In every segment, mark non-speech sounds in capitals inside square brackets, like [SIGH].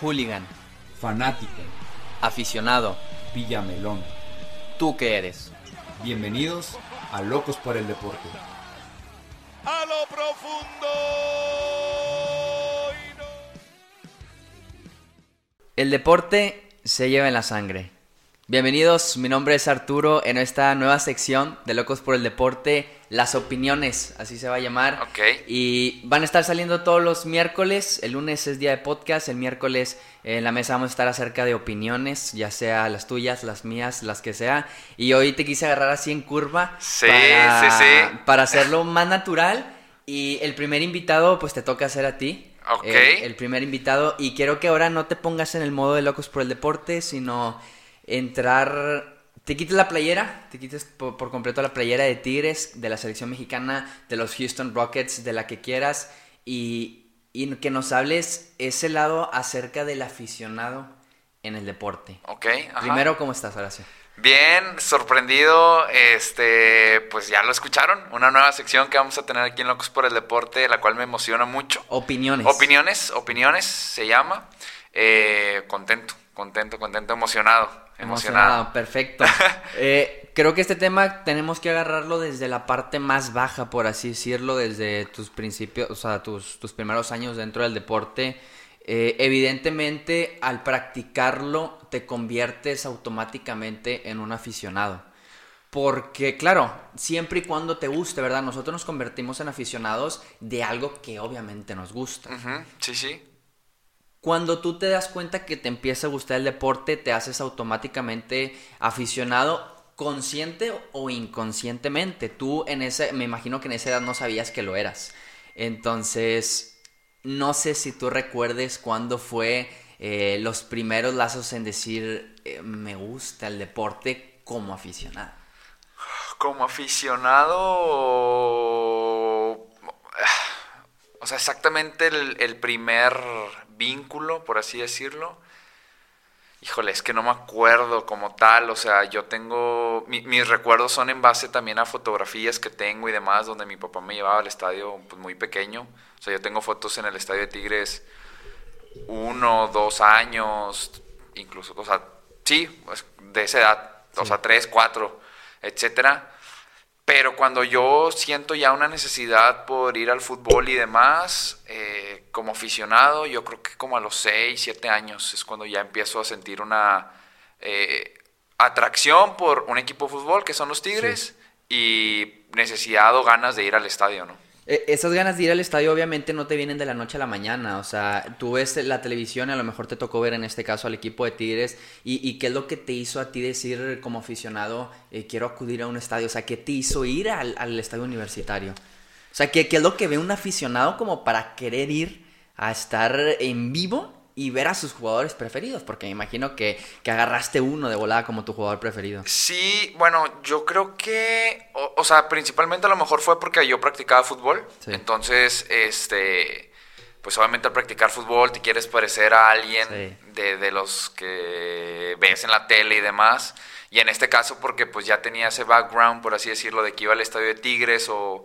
Hooligan. Fanático. Aficionado. Villamelón. ¿Tú qué eres? Bienvenidos a Locos por el Deporte. A lo profundo. El deporte se lleva en la sangre. Bienvenidos, mi nombre es Arturo en esta nueva sección de Locos por el Deporte, las opiniones, así se va a llamar. Ok. Y van a estar saliendo todos los miércoles, el lunes es día de podcast, el miércoles en la mesa vamos a estar acerca de opiniones, ya sea las tuyas, las mías, las que sea. Y hoy te quise agarrar así en curva Sí, para, sí, sí. para hacerlo más natural. Y el primer invitado, pues te toca hacer a ti. Ok. El, el primer invitado. Y quiero que ahora no te pongas en el modo de locos por el deporte, sino entrar. Te quites la playera, te quites por, por completo la playera de Tigres, de la selección mexicana, de los Houston Rockets, de la que quieras. Y, y que nos hables ese lado acerca del aficionado en el deporte. Ok. ajá. Primero, ¿cómo estás, Horacio? Bien, sorprendido. Este, pues ya lo escucharon. Una nueva sección que vamos a tener aquí en Locos por el Deporte, la cual me emociona mucho. Opiniones. Opiniones, opiniones se llama. Eh, contento, contento, contento, emocionado. Emocionado. perfecto. [LAUGHS] Eh, creo que este tema tenemos que agarrarlo desde la parte más baja, por así decirlo, desde tus principios, o sea, tus, tus primeros años dentro del deporte. Eh, evidentemente, al practicarlo, te conviertes automáticamente en un aficionado. Porque, claro, siempre y cuando te guste, ¿verdad? Nosotros nos convertimos en aficionados de algo que obviamente nos gusta. Sí, sí. Cuando tú te das cuenta que te empieza a gustar el deporte, te haces automáticamente aficionado, consciente o inconscientemente. Tú en ese, me imagino que en esa edad no sabías que lo eras. Entonces, no sé si tú recuerdes cuándo fue eh, los primeros lazos en decir eh, me gusta el deporte como aficionado. Como aficionado, o sea, exactamente el, el primer vínculo, por así decirlo. Híjole, es que no me acuerdo como tal, o sea, yo tengo, mi- mis recuerdos son en base también a fotografías que tengo y demás, donde mi papá me llevaba al estadio pues, muy pequeño. O sea, yo tengo fotos en el estadio de Tigres uno, dos años, incluso, o sea, sí, pues, de esa edad, o sea, tres, cuatro, etcétera. Pero cuando yo siento ya una necesidad por ir al fútbol y demás, eh, como aficionado, yo creo que como a los 6, 7 años es cuando ya empiezo a sentir una eh, atracción por un equipo de fútbol, que son los Tigres, y necesidad o ganas de ir al estadio, ¿no? Eh, Esas ganas de ir al estadio obviamente no te vienen de la noche a la mañana, o sea, tú ves la televisión, a lo mejor te tocó ver en este caso al equipo de Tigres, y, y qué es lo que te hizo a ti decir como aficionado, eh, quiero acudir a un estadio, o sea, ¿qué te hizo ir al, al estadio universitario? O sea, ¿qué, qué es lo que ve un aficionado como para querer ir a estar en vivo y ver a sus jugadores preferidos? Porque me imagino que, que agarraste uno de volada como tu jugador preferido. Sí, bueno, yo creo que, o, o sea, principalmente a lo mejor fue porque yo practicaba fútbol. Sí. Entonces, este, pues obviamente al practicar fútbol te quieres parecer a alguien Sí. de, de los que ves en la tele y demás. Y en este caso porque pues ya tenía ese background, por así decirlo, de que iba al estadio de Tigres o...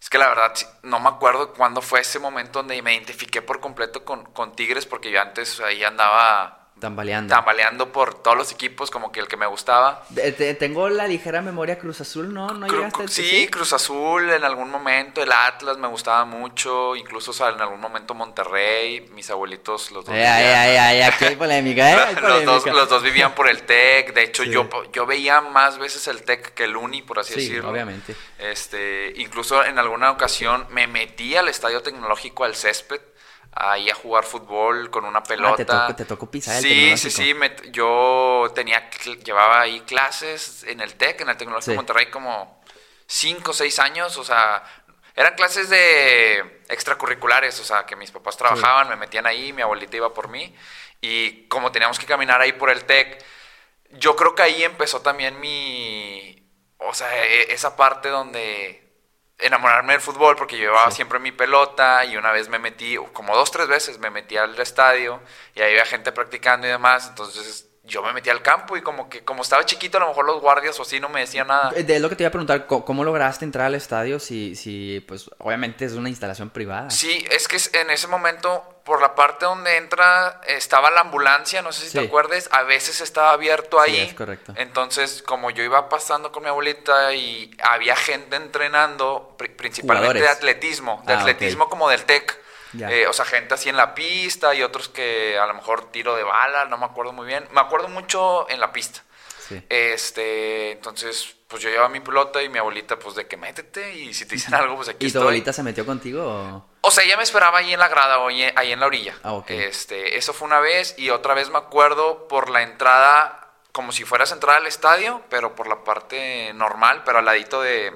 Es que la verdad no me acuerdo cuándo fue ese momento donde me identifiqué por completo con, con Tigres porque yo antes ahí andaba Tambaleando. tambaleando por todos los equipos como que el que me gustaba. De- tengo la ligera memoria Cruz Azul, ¿no? ¿No Cru- llegaste? sí, Cruz Azul en algún momento, el Atlas me gustaba mucho, incluso o sea, en algún momento Monterrey, mis abuelitos los dos Ay, ay, vivían- ay, ay, aquí hay [LAUGHS] polémica, ¿eh? Hay los, dos, polémica. los dos vivían por el TEC, de hecho Sí. yo, yo veía más veces el TEC que el Uni, por así Sí, decirlo. obviamente. Este, incluso en alguna ocasión me metí al estadio tecnológico al césped, ahí a jugar fútbol con una pelota. Ah, te tocó- te tocó pisar el Sí, sí, sí, yo tenía, llevaba ahí clases en el TEC, en el Tecnológico Sí. de Monterrey como 5 o 6 años, o sea, eran clases de extracurriculares, o sea, que mis papás trabajaban, me metían ahí, mi abuelita iba por mí, y como teníamos que caminar ahí por el TEC, yo creo que ahí empezó también mi, o sea, e- esa parte donde enamorarme del fútbol porque yo llevaba siempre mi pelota y una vez me metí, como dos, tres veces me metí al estadio y ahí había gente practicando y demás, entonces yo me metí al campo y como que como estaba chiquito, a lo mejor los guardias o así no me decían nada. Eh, De lo que te iba a preguntar, ¿cómo, cómo lograste entrar al estadio si, si, pues, obviamente es una instalación privada? Sí, es que en ese momento, por la parte donde entra, estaba la ambulancia, no sé si te Sí. acuerdes, a veces estaba abierto Sí, ahí. es correcto. Entonces, como yo iba pasando con mi abuelita y había gente entrenando, pri- principalmente de atletismo, de Ah, atletismo como del TEC. Eh, o sea, gente así en la pista y otros que a lo mejor tiro de bala, no me acuerdo muy bien. Me acuerdo mucho en la pista. Sí. Este, entonces, pues yo llevaba mi pelota y mi abuelita, pues de que métete y si te dicen [LAUGHS] algo, pues aquí ¿Y tu estoy. abuelita se metió contigo? o? O sea, ella me esperaba ahí en la grada o ahí, en la orilla. Ah, ok. Este, eso fue una vez y otra vez me acuerdo por la entrada, como si fueras a entrar al estadio, pero por la parte normal, pero al ladito de,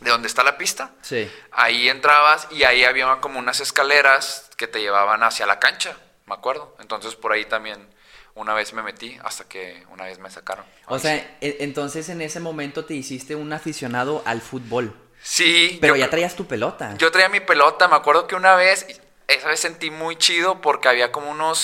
de donde está la pista. Sí. Ahí entrabas y ahí había como unas escaleras que te llevaban hacia la cancha, me acuerdo. Entonces por ahí también una vez me metí hasta que una vez me sacaron. O sea, sí. e- entonces en ese momento te hiciste un aficionado al fútbol. Sí, Pero yo ya traías tu pelota. Yo traía mi pelota, me acuerdo que una vez, esa vez sentí muy chido porque había como unos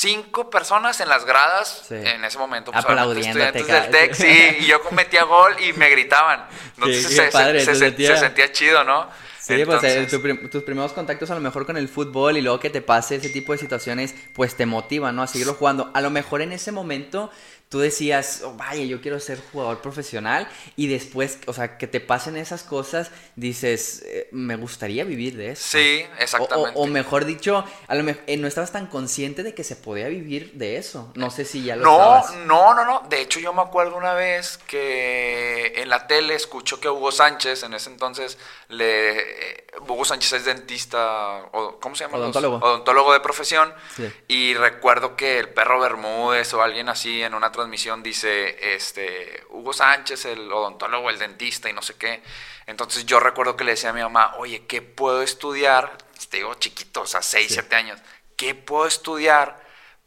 cinco personas en las gradas Sí. en ese momento. Obviamente, estudiantes del. TEC, sí, y yo metía gol y me gritaban. Entonces Qué- se, padre, se- se se- sentía- se sentía chido, ¿no? Sí, pues eh, tu tus primeros contactos a lo mejor con el fútbol y luego que te pase ese tipo de situaciones, pues te motivan, ¿no? A seguirlo jugando. A lo mejor en ese momento tú decías, oh, vaya, yo quiero ser jugador profesional y después, o sea, que te pasen esas cosas, dices, eh, me gustaría vivir de eso. Sí, exactamente. O, o mejor dicho, a lo mejor no estabas tan consciente de que se podía vivir de eso. No sé si ya lo No, estabas. no, no, no. De hecho, yo me acuerdo una vez que en la tele escucho que Hugo Sánchez, en ese entonces, le Hugo Sánchez es dentista, o, ¿cómo se llama? Odontólogo. Odontólogo de profesión. Sí. Y recuerdo que el perro Bermúdez o alguien así en una transmisión dice, este, Hugo Sánchez, el odontólogo, el dentista y no sé qué. Entonces yo recuerdo que le decía a mi mamá, oye, ¿qué puedo estudiar? Te digo chiquito, o sea, 6, Sí. 7 años. ¿Qué puedo estudiar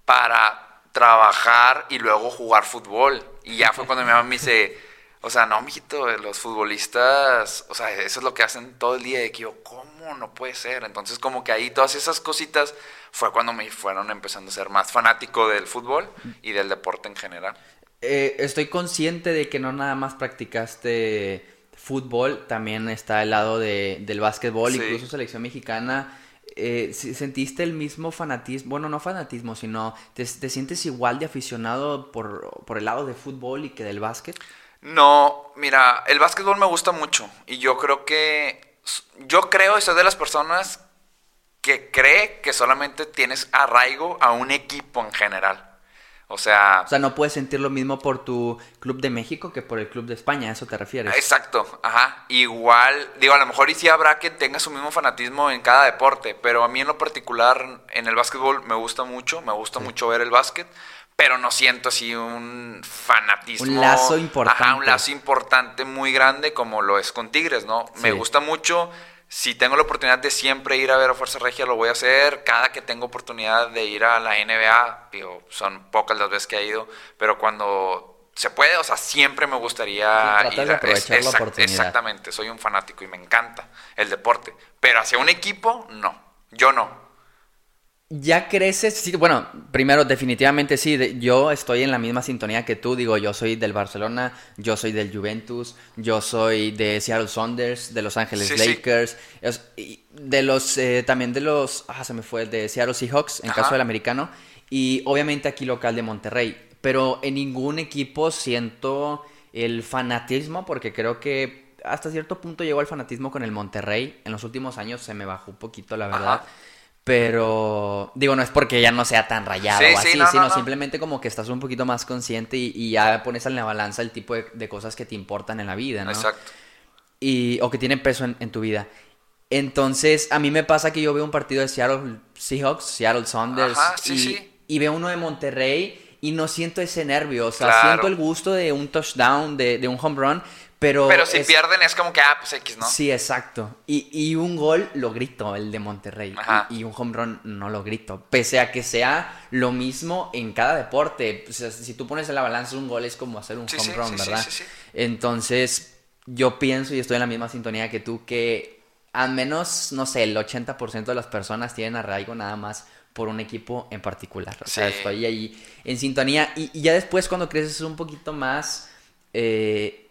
para trabajar y luego jugar fútbol? Y ya fue cuando mi mamá me dice, o sea, no, mijito, los futbolistas, o sea, eso es lo que hacen todo el día. Y que yo, ¿cómo? No puede ser. Entonces, como que ahí todas esas cositas fue cuando me fueron empezando a ser más fanático del fútbol y del deporte en general. Eh, estoy consciente de que no nada más practicaste fútbol, también está el lado de, del básquetbol, Sí. incluso selección mexicana. Eh, si- ¿Sentiste el mismo fanatismo? Bueno, no fanatismo, sino ¿te, te sientes igual de aficionado por, por el lado de fútbol y que del básquet? No, mira, el básquetbol me gusta mucho y yo creo que, yo creo y soy de las personas que cree que solamente tienes arraigo a un equipo en general. O sea, O sea, no puedes sentir lo mismo por tu club de México que por el club de España, ¿a eso te refieres? Exacto, ajá. Igual, digo, a lo mejor y sí habrá que tenga su mismo fanatismo en cada deporte, pero a mí en lo particular en el básquetbol me gusta mucho, me gusta mucho ver el básquet, pero no siento así un fanatismo. Un lazo importante. Ajá, un lazo importante muy grande como lo es con Tigres, ¿no? Me gusta mucho. Si tengo la oportunidad de siempre ir a ver a Fuerza Regia, lo voy a hacer. Cada que tengo oportunidad de ir a la NBA, digo, son pocas las veces que he ido, pero cuando se puede, o sea, siempre me gustaría Sí, ir de aprovechar la exact- oportunidad. Exactamente, soy un fanático y me encanta el deporte. Pero hacia un equipo, no. Yo no. Ya creces, sí, bueno, primero definitivamente sí, de- yo estoy en la misma sintonía que tú, digo, yo soy del Barcelona, yo soy del Juventus, yo soy de Seattle Saunders, de Los Ángeles Sí, sí. Lakers, y de los, eh, también de los, ah, se me fue, de Seattle Seahawks, en Ajá. caso del americano, y obviamente aquí local de Monterrey, pero en ningún equipo siento el fanatismo, porque creo que hasta cierto punto llegó el fanatismo con el Monterrey, en los últimos años se me bajó un poquito, la verdad. Ajá. Pero, digo, no es porque ya no sea tan rayado Sí, o sí, así, no, no, sino no. simplemente como que estás un poquito más consciente y, y ya pones en la balanza el tipo de, de cosas que te importan en la vida, ¿no? Exacto. Y, o que tienen peso en, en tu vida. Entonces, a mí me pasa que yo veo un partido de Seattle Seahawks, Seattle Saunders, Ajá, sí, y, veo uno de Monterrey y no siento ese nervio, o sea, Claro. siento el gusto de un touchdown, de, de un home run, pero... Pero si es- pierden es como que, ah, pues X, ¿no? Sí, exacto. Y, y un gol lo grito, el de Monterrey. Ajá. Y, y un home run no lo grito. Pese a que sea lo mismo en cada deporte. O sea, si tú pones en la balanza un gol es como hacer un Sí, home sí, run, sí, ¿verdad? sí, sí. Entonces, yo pienso y estoy en la misma sintonía que tú que al menos, no sé, el 80% de las personas tienen arraigo nada más por un equipo en particular. O sea, estoy ahí en sintonía. Y, y ya después, cuando creces un poquito más, eh,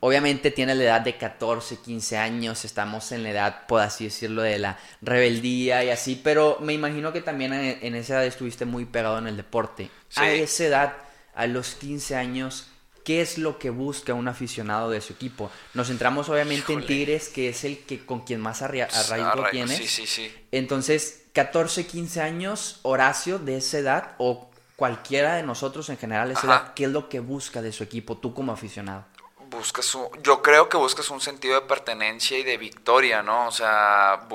obviamente tienes la edad de 14, 15 años, estamos en la edad, por así decirlo, de la rebeldía y así, pero me imagino que también en, en esa edad estuviste muy pegado en el deporte. Sí. A esa edad, a los 15 años, ¿qué es lo que busca un aficionado de su equipo? Nos centramos obviamente en. Tigres, que es el que con quien más arria- arraigo tienes. Sí, sí, sí. Entonces, 14, 15 años, Horacio, de esa edad, o cualquiera de nosotros en general esa edad, ¿qué es lo que busca de su equipo, tú como aficionado? Buscas un- yo creo que buscas un sentido de pertenencia y de victoria, ¿no? O sea,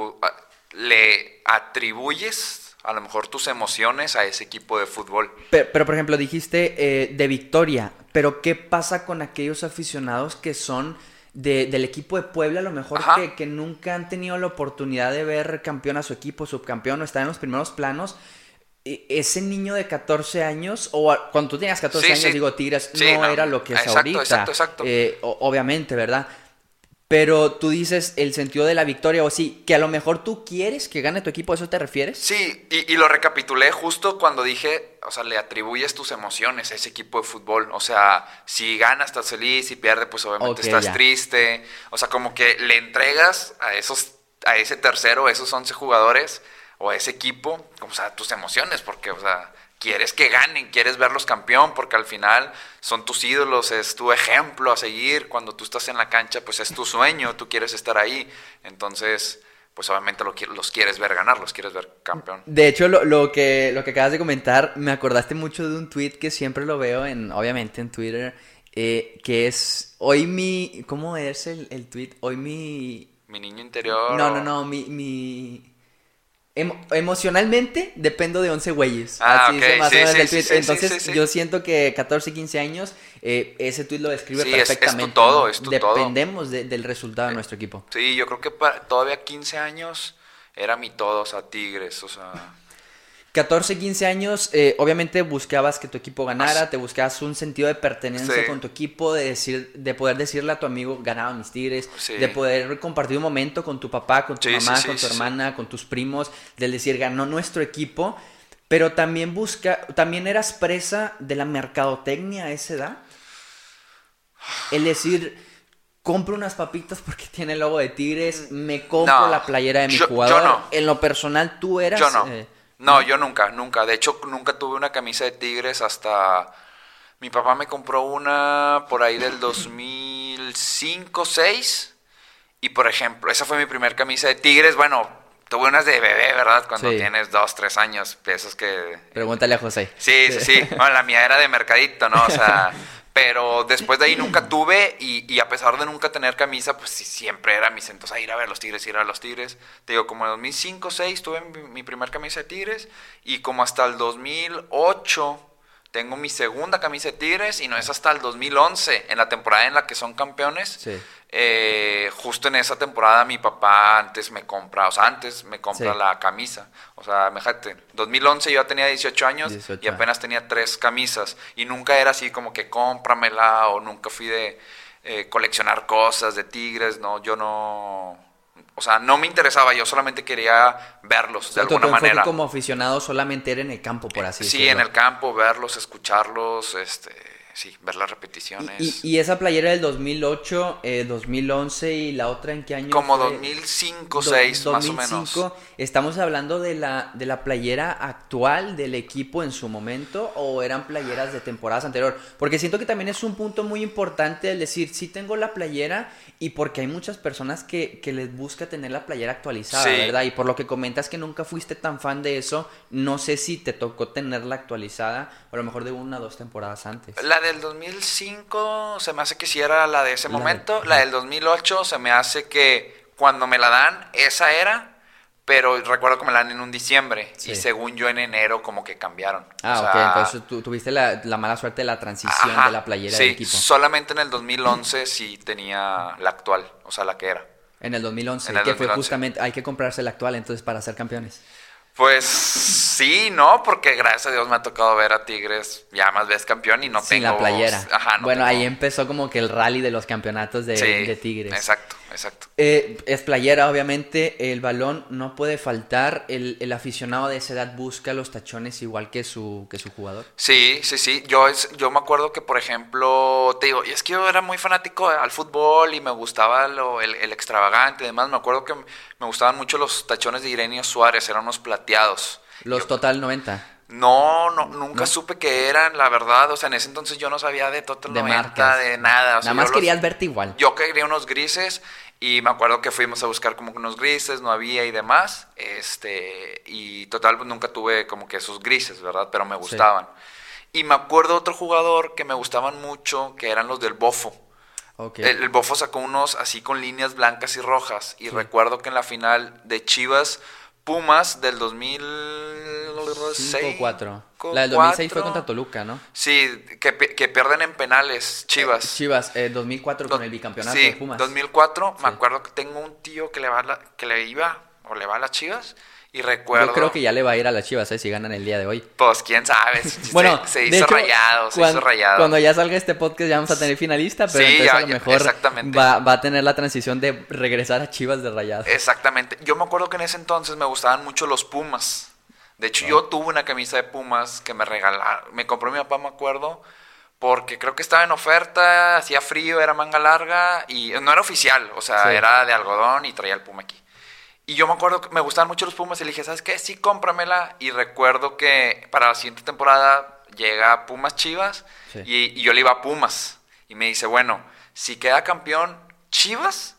le atribuyes a lo mejor tus emociones a ese equipo de fútbol. Pero, pero, por ejemplo, dijiste eh, de victoria, pero ¿qué pasa con aquellos aficionados que son de- del equipo de Puebla, a lo mejor que, que nunca han tenido la oportunidad de ver campeón a su equipo, subcampeón, o estar en los primeros planos? E- Ese niño de 14 años, o cuando tú tenías 14 Sí, años, sí. digo, Tigres Sí, no, no. era lo que es Exacto, ahorita. exacto, exacto. Eh, obviamente, ¿verdad? Pero tú dices el sentido de la victoria, o sí, que a lo mejor tú quieres que gane tu equipo, ¿a eso te refieres? Sí, y, y lo recapitulé justo cuando dije, o sea, le atribuyes tus emociones a ese equipo de fútbol. O sea, si gana estás feliz, si pierde pues obviamente estás ya. triste. O sea, como que le entregas a esos, a ese tercero, a esos 11 jugadores o a ese equipo, o sea, tus emociones, porque, o sea, quieres que ganen, quieres verlos campeón, porque al final son tus ídolos, es tu ejemplo a seguir. Cuando tú estás en la cancha, pues es tu sueño, tú quieres estar ahí. Entonces, pues obviamente lo los quieres ver ganar, los quieres ver campeón. De hecho, lo, lo que, lo que acabas de comentar, me acordaste mucho de un tweet que siempre lo veo en, obviamente en Twitter, eh, que es, hoy mi, ¿cómo es el, el tweet? Hoy mi, Mi niño interior. no, no, no, mi, mi, emo- emocionalmente dependo de 11 güeyes. Ah, Así ok, dice más sí, o menos sí, el tweet. sí, Entonces, yo siento que 14, 15 años, eh, ese tweet lo describe Sí, es- es tu perfectamente. todo, es tu todo. Dependemos de- del resultado de nuestro equipo. Sí, yo creo que para, todavía 15 años era mi todo, o sea, Tigres, o sea. 14, 15 años, eh, obviamente buscabas que tu equipo ganara, te buscabas un sentido de pertenencia Sí. con tu equipo, de decir, de poder decirle a tu amigo, ganaban mis tigres, Sí. de poder compartir un momento con tu papá, con tu Sí, mamá, con tu hermana, con tus primos, del decir, ganó nuestro equipo, pero también busca, también eras presa de la mercadotecnia a esa edad. El decir, compro unas papitas porque tiene el logo de Tigres, me compro No, la playera de mi yo- yo jugador. no. En lo personal, tú eras... Yo no. eh, no, yo nunca, nunca. De hecho, nunca tuve una camisa de Tigres hasta. Mi papá me compró una por ahí del 2005, 6. Y por ejemplo, esa fue mi primer camisa de Tigres. Bueno, tuve unas de bebé, ¿verdad? Cuando Sí. tienes 2, 3 años. Esas que Pregúntale a José. Sí, sí, sí. [LAUGHS] Bueno, la mía era de mercadito, ¿no? O sea, [LAUGHS] pero después de ahí nunca tuve y, y a pesar de nunca tener camisa, pues sí, siempre era mi centos a ir a ver los Tigres, ir a los Tigres. Te digo, como en 2005, 2006 tuve mi, mi primer camisa de Tigres y como hasta el 2008 tengo mi segunda camisa de Tigres y no es hasta el 2011, en la temporada en la que son campeones. Sí. Eh, justo en esa temporada mi papá antes me compra, o sea, antes me compra Sí. la camisa. O sea, fíjate, 2011 yo ya tenía 18 años 18 y apenas tenía tres camisas. Y nunca era así como que cómpramela o nunca fui de eh, coleccionar cosas de tigres, no, yo no... O sea, no me interesaba, yo solamente quería verlos de alguna manera. como aficionado solamente era en el campo, por así sí, decirlo. en el campo, verlos, escucharlos, este, sí, ver las repeticiones. y- y esa playera del 2008, eh, 2011 y la otra en qué año como fue? 2005, Do- 6 más o 2005. menos. ¿Estamos hablando de la, de la playera actual del equipo en su momento o eran playeras de temporadas anterior? Porque siento que también es un punto muy importante el decir, sí tengo la playera y porque hay muchas personas que, que les busca tener la playera actualizada, Sí. ¿verdad? Y por lo que comentas que nunca fuiste tan fan de eso, no sé si te tocó tenerla actualizada o a lo mejor de una o dos temporadas antes. La del 2005 se me hace que sí era la de ese La de- momento. La del 2008 se me hace que cuando me la dan, esa era. Pero recuerdo que me la dan en un diciembre. Sí. Y según yo en enero como que cambiaron. Ah, O ok, sea, entonces tú tuviste la, la mala suerte de la transición ajá, de la playera sí, del equipo. solamente en el 2011 sí tenía la actual. O sea, la que era. En el 2011, En el que fue 2011. justamente, hay que comprarse la actual entonces para ser campeones. Pues sí, ¿no? Porque gracias a Dios me ha tocado ver a Tigres ya más veces campeón y no Sin tengo... la playera. Ajá, no bueno, tengo- ahí empezó como que el rally de los campeonatos de, Sí, de Tigres. exacto. Exacto. Eh, es playera, obviamente. El balón no puede faltar. El, el aficionado de esa edad busca los tachones igual que su, que su jugador. Sí, sí, sí. Yo, es, yo me acuerdo que, por ejemplo, te digo, y es que yo era muy fanático al fútbol y me gustaba lo, el, el extravagante y demás. Me acuerdo que me gustaban mucho los tachones de Irenio Suárez, eran unos plateados. Los Yo- Total 90. No, no, nunca ¿No? supe que eran, la verdad. O sea, en ese entonces yo no sabía de Total De 90, marcas. de nada. O sea, Nada más yo los- querías verte igual. Yo quería unos grises y me acuerdo que fuimos a buscar como unos grises, no había y demás. Este, y total, pues nunca tuve como que esos grises, ¿verdad? Pero me gustaban. Y me acuerdo otro jugador que me gustaban mucho, que eran los del Bofo. Ok. El, el Bofo sacó unos así con líneas blancas y rojas. Y recuerdo que en la final de Chivas Pumas del 2006. 5 o 4. co- La del 2006 fue cuatro. contra Toluca, ¿no? Sí, que, que pierden en penales, Chivas. Chivas, eh, 2004 con el bicampeonato sí, de Pumas. 2004, me acuerdo que tengo un tío que le va la- que le iba o le va a las Chivas y recuerdo Yo creo que ya le va a ir a las Chivas, eh, si ganan el día de hoy. pues quién sabe, Bueno, se de hizo hecho, rayado, se cuan- hizo rayado. Cuando ya salga este podcast ya vamos a tener finalista, pero Sí, entonces ya- a lo mejor va, va a tener la transición de regresar a Chivas de rayado. Exactamente. Yo me acuerdo que en ese entonces me gustaban mucho los Pumas. De hecho, yo tuve una camisa de Pumas que me regalaron. Me compró mi papá, me acuerdo, porque creo que estaba en oferta, hacía frío, era manga larga y no era oficial, o sea, Sí. era de algodón y traía el Puma aquí. Y yo me acuerdo que me gustaban mucho los Pumas y le dije, ¿sabes qué? Sí, cómpramela. Y recuerdo que para la siguiente temporada llega Pumas Chivas Sí. y, y yo le iba a Pumas. Y me dice, bueno, si queda campeón Chivas,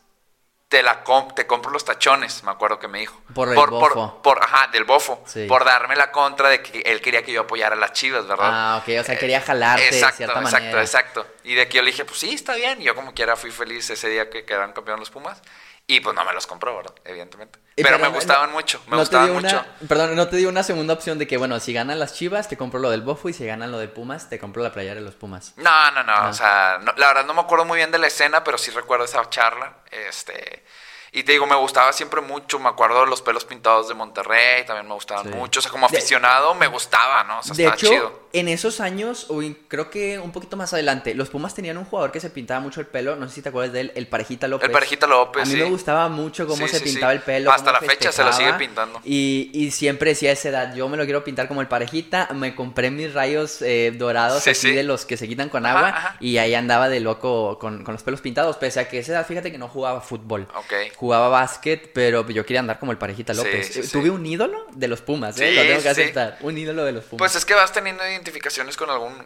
te la te compro los tachones, me acuerdo que me dijo. Por el por, bofo. por- ajá, del bofo. Sí. Por darme la contra de que él quería que yo apoyara a las Chivas, ¿verdad? Ah, ok, o sea, quería jalarte de exacto, cierta exacto, manera. Exacto, Y de que yo le dije, pues sí, está bien. Y yo como quiera fui feliz ese día que quedaron campeón los Pumas. Y pues no me los compró, ¿verdad? Evidentemente. Eh, Pero, me gustaban no- mucho, me no gustaban mucho. Perdón, no te dio una segunda opción de que, bueno, si ganan las Chivas, te compro lo del Bofo y si ganan lo de Pumas, te compro la playera de los Pumas. No, no, no, Ah. o sea, no- la verdad no me acuerdo muy bien de la escena, pero sí recuerdo esa charla, este, y te digo, me gustaba siempre mucho, me acuerdo de los pelos pintados de Monterrey, también me gustaban Sí. mucho, o sea, como De- aficionado me gustaba, ¿no? O sea, De estaba hecho, chido. En esos años, o in- creo que un poquito más adelante, los Pumas tenían un jugador que se pintaba mucho el pelo, no sé si te acuerdas de él, el Parejita López. El Parejita López, A mí sí. me gustaba mucho cómo Sí, se sí, pintaba el pelo. Hasta la fecha se lo sigue pintando. Y, y siempre decía a esa edad, yo me lo quiero pintar como el Parejita, me compré mis rayos eh, dorados Sí, así sí. de los que se quitan con agua ajá. y ahí andaba de loco con, con los pelos pintados, pese a que a esa edad, fíjate que no jugaba fútbol. Ok. Jugaba básquet, pero yo quería andar como el Parejita López. Tuve un ídolo de los Pumas, ¿eh? Sí, lo tengo que aceptar. Un ídolo de los Pumas. Pues es que vas teniendo identificaciones con algún,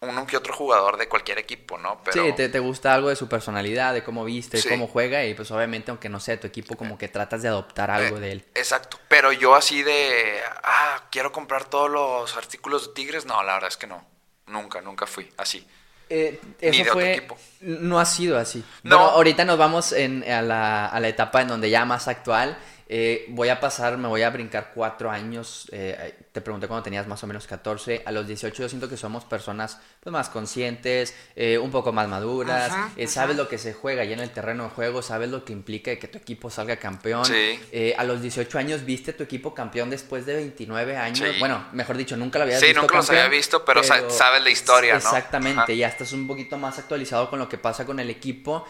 uno que otro jugador de cualquier equipo, ¿no? Pero, Sí, te, te gusta algo de su personalidad, de cómo viste, Sí. cómo juega y pues obviamente aunque no sea de tu equipo como que tratas de adoptar algo Eh, de él. Exacto, pero yo así de, ah, quiero comprar todos los artículos de Tigres, no, la verdad es que no, nunca, nunca fui así. Eh, Ni eso de otro fue, equipo. no ha sido así. No. Bueno, ahorita nos vamos en, a, la, a la etapa en donde ya más actual. Eh, voy a pasar, me voy a brincar cuatro años. eh, te pregunté cuando tenías más o menos 14. A los 18 yo siento que somos personas pues, más conscientes, eh, un poco más maduras. eh, sabes lo que se juega ya en el terreno de juego, sabes lo que implica que tu equipo salga campeón. Sí. Eh, a los 18 años viste tu equipo campeón después de 29 años. Sí. Bueno, mejor dicho, nunca lo habías Sí, visto nunca los había visto, pero sa- sabes la historia. Exactamente, Ajá. ya estás un poquito más actualizado con lo que pasa con el equipo.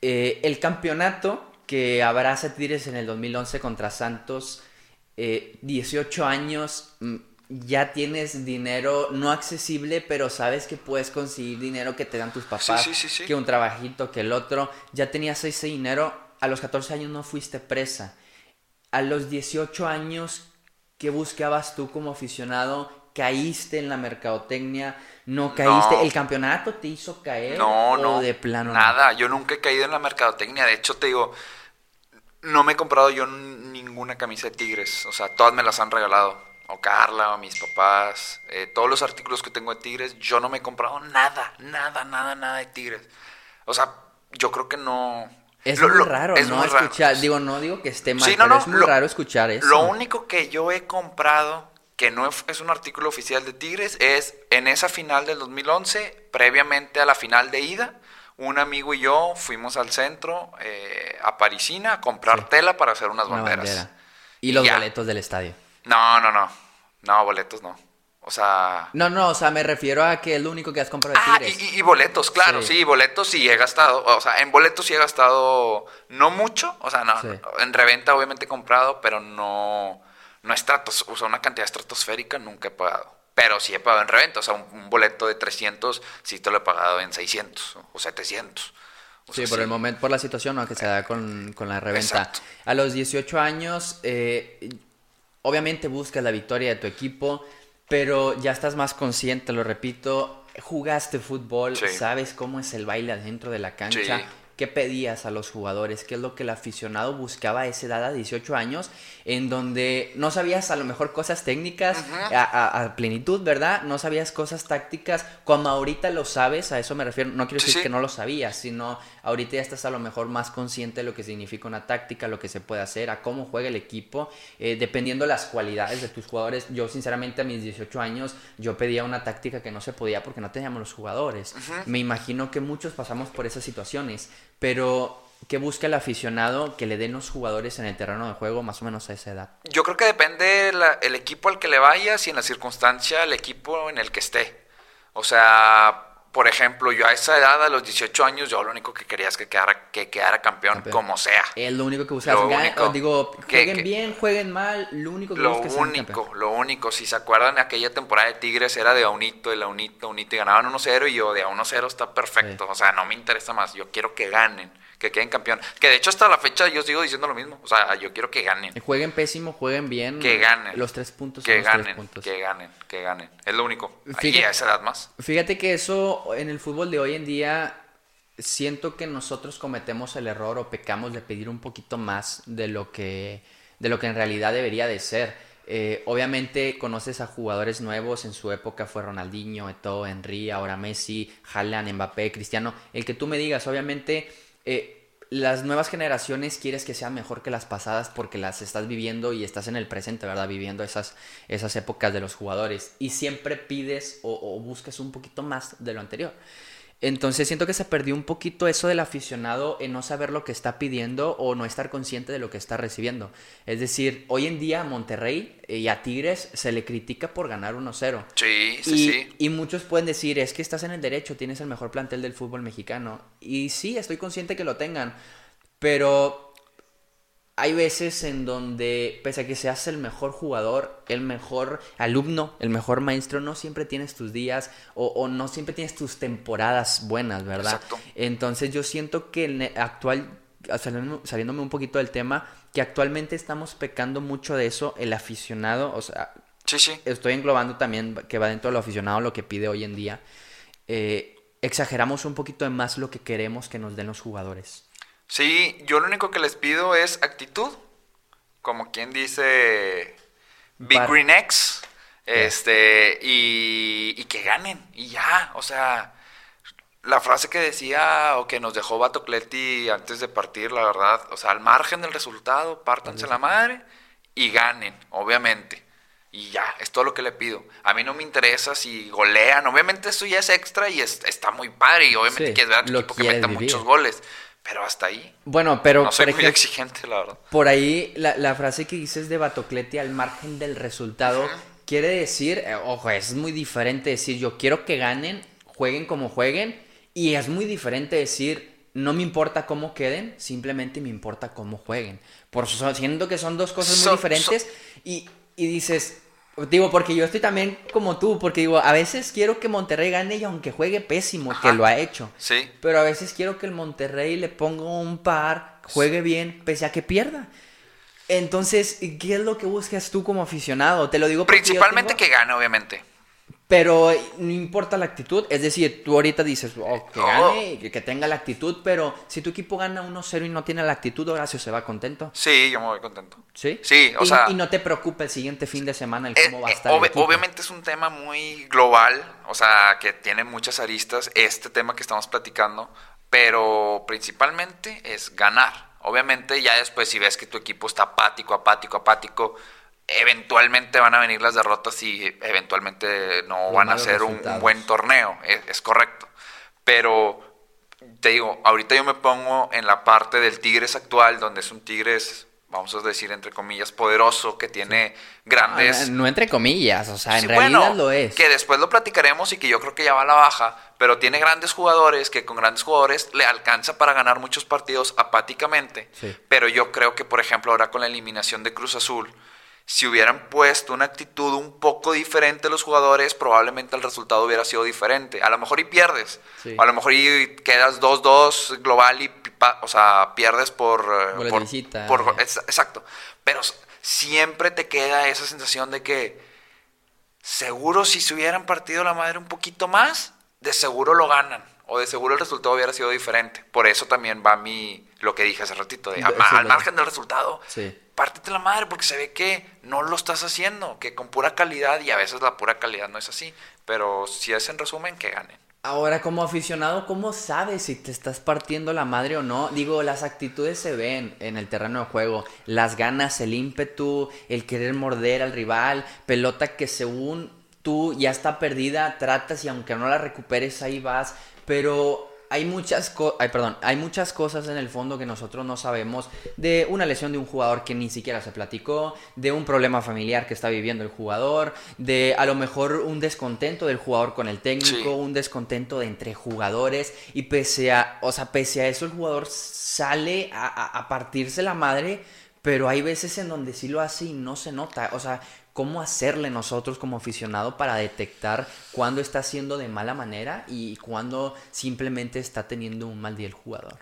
Eh, el campeonato que abraza Tigres en el 2011 contra Santos, eh, 18 años, mm, ya tienes dinero no accesible, pero sabes que puedes conseguir dinero que te dan tus papás, sí, sí, sí. que un trabajito, que el otro, ya tenías ese dinero, a los 14 años no fuiste presa. A los 18 años, ¿qué buscabas tú como aficionado? ¿Caíste en la mercadotecnia? ¿No caíste? No. ¿El campeonato te hizo caer? No, ¿O no. de plano no? Nada, yo nunca he caído en la mercadotecnia. De hecho, te digo, no me he comprado yo ninguna camisa de Tigres. O sea, todas me las han regalado. O Carla, o mis papás. eh, todos los artículos que tengo de Tigres, yo no me he comprado nada, nada, nada, nada de Tigres. O sea, yo creo que no. Es Lo- muy raro, es ¿no? muy raro. Escuchar, digo, no digo que esté mal, Sí, no, pero no, es muy lo- raro escuchar eso. Lo único que yo he comprado, que no es un artículo oficial de Tigres, es en esa final del 2011, previamente a la final de ida, un amigo y yo fuimos al centro, eh, a Parisina, a comprar Sí. tela para hacer unas Una banderas. bandera. Y los Ya. boletos del estadio. No, no, no. No, boletos no. O sea... No, no, o sea, me refiero a que es lo único que has comprado Ah, y, y boletos, claro, Sí. sí. boletos sí he gastado. O sea, en boletos sí he gastado no mucho. O sea, no, Sí. en reventa obviamente he comprado, pero no, no estratos, o sea, una cantidad estratosférica nunca he pagado. Pero sí he pagado en reventa. O sea, un, un boleto de 300 sí te lo he pagado en 600 o 700. O Sí, por el momento, por la situación ¿no? que se da con, con la reventa. Exacto. A los 18 años, eh, obviamente buscas la victoria de tu equipo, pero ya estás más consciente, lo repito, jugaste fútbol, Sí. sabes cómo es el baile adentro de la cancha. Sí. ¿Qué pedías a los jugadores? ¿Qué es lo que el aficionado buscaba a esa edad, a 18 años, en donde no sabías a lo mejor cosas técnicas a, a- a plenitud, ¿verdad? No sabías cosas tácticas, como ahorita lo sabes, a eso me refiero. No quiero decir sí. que no lo sabías, sino ahorita ya estás a lo mejor más consciente de lo que significa una táctica, lo que se puede hacer, a cómo juega el equipo, eh, dependiendo las cualidades de tus jugadores. Yo, sinceramente, a mis 18 años, yo pedía una táctica que no se podía porque no teníamos los jugadores. Me imagino que muchos pasamos por esas situaciones, pero ¿qué busca el aficionado que le den los jugadores en el terreno de juego más o menos a esa edad? Yo creo que depende la- el equipo al que le vayas y en la circunstancia el equipo en el que esté. O sea, por ejemplo, yo a esa edad, a los 18 años, yo lo único que quería es que quedara, que quedara campeón, Campeón. como sea. Es lo único que único digo, jueguen que- bien, jueguen mal, lo único que Lo único, lo único, si se acuerdan, aquella temporada de Tigres era de a unito, de la unito, unito, y ganaban 1-0 y yo de a 1-0 está perfecto. Sí. O sea, no me interesa más, yo quiero que ganen, que queden campeón. Que de hecho hasta la fecha yo sigo diciendo lo mismo, o sea, yo quiero que ganen. Jueguen pésimo, jueguen bien. Que ganen. Los tres puntos Que los tres ganen, puntos. que ganen, que ganen. Es lo único. Fíjate- a esa edad más. Fíjate que eso en el fútbol de hoy en día siento que nosotros cometemos el error o pecamos de pedir un poquito más de lo que de lo que en realidad debería de ser. Eh, obviamente conoces a jugadores nuevos, en su época fue Ronaldinho, Eto'o, Henry, ahora Messi, Haaland, Mbappé, Cristiano. El que tú me digas, obviamente eh, las nuevas generaciones quieres que sean mejor que las pasadas porque las estás viviendo y estás en el presente, ¿verdad? Viviendo esas, esas épocas de los jugadores. Y siempre pides o, o buscas un poquito más de lo anterior. Entonces siento que se perdió un poquito eso del aficionado en no saber lo que está pidiendo o no estar consciente de lo que está recibiendo. Es decir, hoy en día a Monterrey y a Tigres se le critica por ganar 1-0. Sí, sí, y, sí. y muchos pueden decir, es que estás en el derecho, tienes el mejor plantel del fútbol mexicano. Y sí, estoy consciente que lo tengan, pero hay veces en donde, pese a que seas el mejor jugador, el mejor alumno, el mejor maestro, no siempre tienes tus días o, o no siempre tienes tus temporadas buenas, ¿verdad? Exacto. Entonces yo siento que el actual, saliéndome un poquito del tema, que actualmente estamos pecando mucho de eso, el aficionado, o sea, Sí, sí. estoy englobando también que va dentro de lo aficionado lo que pide hoy en día. eh, exageramos un poquito de más lo que queremos que nos den los jugadores. Sí, yo lo único que les pido es actitud. Como quien dice Big Green X. Este, y, y que ganen. Y ya, o sea, la frase que decía o que nos dejó Bato Cleti antes de partir, la verdad, o sea, al margen del resultado, pártanse la madre y ganen, obviamente. Y ya, es todo lo que le pido. A mí no me interesa si golean. Obviamente eso ya es extra y es- está muy padre. Y obviamente Sí, quieres ver a tu equipo que meta vivir. muchos goles. Pero hasta ahí. Bueno, pero No soy muy ejemplo, exigente, la verdad. por ahí la, la frase que dices de Batocleti al margen del resultado quiere decir, eh, ojo, es muy diferente decir yo quiero que ganen, jueguen como jueguen, y es muy diferente decir no me importa cómo queden, simplemente me importa cómo jueguen. Por eso siento que son dos cosas muy Son- diferentes y, y dices, digo, porque yo estoy también como tú, porque digo, a veces quiero que Monterrey gane y aunque juegue pésimo, que lo ha hecho. Sí. Pero a veces quiero que el Monterrey le ponga un par, juegue bien, pese a que pierda. Entonces, ¿qué es lo que buscas tú como aficionado? Te lo digo Principalmente tengo- que gane, obviamente. Pero no importa la actitud. Es decir, tú ahorita dices, oh, que gane, que, que tenga la actitud, pero si tu equipo gana 1-0 y no tiene la actitud, Horacio se va contento. Sí, yo me voy contento. ¿Sí? Sí, o y, sea- y no te preocupa el siguiente fin de semana el Eh, cómo va a eh, estar el equipo. obviamente es un tema muy global, o sea, que tiene muchas aristas, este tema que estamos platicando, pero principalmente es ganar. Obviamente ya después si ves que tu equipo está apático, apático, apático, eventualmente van a venir las derrotas y eventualmente no van a ser un, buen torneo, es, es correcto. Pero te digo, ahorita yo me pongo en la parte del Tigres actual, donde es un Tigres vamos a decir entre comillas, poderoso, que tiene grandes... No entre comillas, o sea, en Sí, realidad bueno, lo es. Que después lo platicaremos y que yo creo que ya va a la baja, pero tiene grandes jugadores que con grandes jugadores le alcanza para ganar muchos partidos apáticamente. Sí. Pero yo creo que, por ejemplo, ahora con la eliminación de Cruz Azul, si hubieran puesto una actitud un poco diferente los jugadores, probablemente el resultado hubiera sido diferente. A lo mejor y pierdes. Sí. A lo mejor y quedas 2-2 global y, o sea, pierdes por... eh, por- visita. por- ex- exacto. Pero siempre te queda esa sensación de que seguro si se hubieran partido la madre un poquito más, de seguro lo ganan. O de seguro el resultado hubiera sido diferente. Por eso también va mi, lo que dije hace ratito, de, a- al margen del resultado, Sí. Pártete la madre porque se ve que no lo estás haciendo, que con pura calidad, y a veces la pura calidad no es así. Pero si es en resumen, que ganen. Ahora, como aficionado, ¿cómo sabes si te estás partiendo la madre o no? Digo, las actitudes se ven en el terreno de juego. Las ganas, el ímpetu, el querer morder al rival, pelota que según tú ya está perdida, tratas y aunque no la recuperes, ahí vas. Pero hay muchas ay, perdón, hay muchas cosas en el fondo que nosotros no sabemos de una lesión de un jugador que ni siquiera se platicó, de un problema familiar que está viviendo el jugador, de a lo mejor un descontento del jugador con el técnico, Sí. un descontento de entre jugadores y pese a, o sea, pese a eso el jugador sale a, a- a partirse la madre, pero hay veces en donde sí lo hace y no se nota, o sea, ¿cómo hacerle nosotros como aficionado para detectar cuándo está haciendo de mala manera y cuándo simplemente está teniendo un mal día el jugador?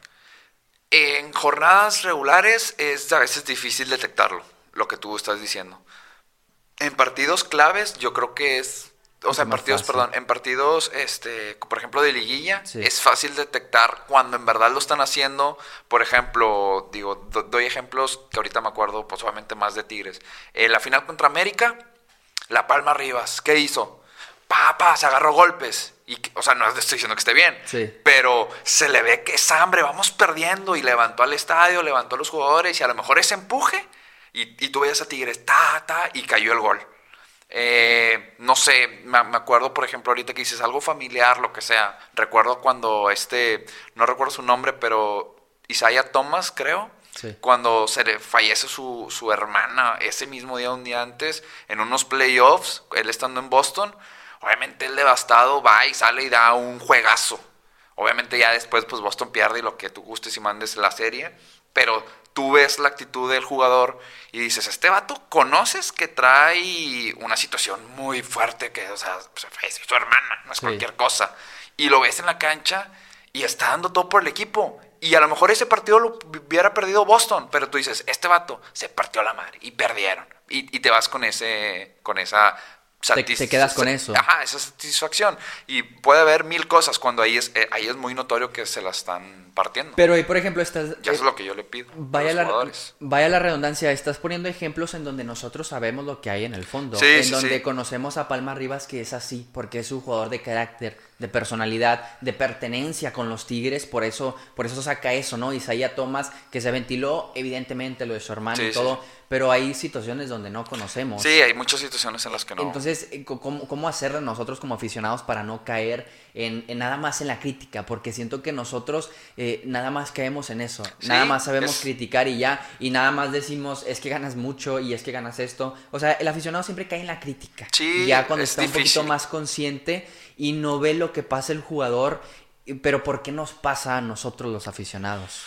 En jornadas regulares es a veces difícil detectarlo, lo que tú estás diciendo. En partidos claves yo creo que es, o sea, en partidos, fácil. perdón, en partidos, este, por ejemplo, de liguilla, Sí. es fácil detectar cuando en verdad lo están haciendo. Por ejemplo, digo, do- doy ejemplos que ahorita me acuerdo, pues obviamente más de Tigres. En la final contra América, La Palma Rivas, ¿qué hizo? Pa, pa, se agarró golpes. Y, o sea, no estoy diciendo que esté bien, Sí. pero se le ve que es hambre, vamos perdiendo y levantó al estadio, levantó a los jugadores y a lo mejor ese empuje y, y tú veías a Tigres, ta, ta, y cayó el gol. Eh, no sé, me, me acuerdo por ejemplo ahorita que dices algo familiar, lo que sea. Recuerdo cuando este, no recuerdo su nombre, pero Isaiah Thomas, creo, Sí. cuando se le fallece su, su hermana ese mismo día, un día antes, en unos playoffs, él estando en Boston, obviamente el devastado va y sale y da un juegazo. Obviamente ya después pues Boston pierde y lo que tú gustes y mandes la serie, pero tú ves la actitud del jugador y dices, este vato conoces que trae una situación muy fuerte, que o sea, se falleció su hermana, no es Sí. cualquier cosa. Y lo ves en la cancha y está dando todo por el equipo. Y a lo mejor ese partido lo hubiera perdido Boston, pero tú dices, este vato se partió la madre y perdieron. Y, y te vas con ese, con esa Te- te quedas con eso. Ajá, esa satisfacción. Y puede haber mil cosas cuando ahí es, eh, ahí es muy notorio que se la están partiendo. Pero ahí, por ejemplo, estás... ya eh, es lo que yo le pido Vaya a los la, jugadores. vaya la redundancia, estás poniendo ejemplos en donde nosotros sabemos lo que hay en el fondo, Sí, en sí, donde sí. conocemos a Palma Rivas que es así, porque es un jugador de carácter, de personalidad, de pertenencia con los Tigres, por eso, por eso saca eso, ¿no? Isaías Thomas, que se ventiló evidentemente lo de su hermano Sí, y todo, sí. pero hay situaciones donde no conocemos. Sí, hay muchas situaciones en las que no. Entonces, eh, ¿cómo, cómo hacerle nosotros como aficionados para no caer en, en nada más en la crítica? Porque siento que nosotros eh, nada más caemos en eso. Sí, nada más sabemos es- criticar y ya. Y nada más decimos, es que ganas mucho y es que ganas esto. O sea, el aficionado siempre cae en la crítica. Sí, ya cuando es está un poquito más consciente y no ve lo que pasa el jugador. Pero ¿por qué nos pasa a nosotros los aficionados?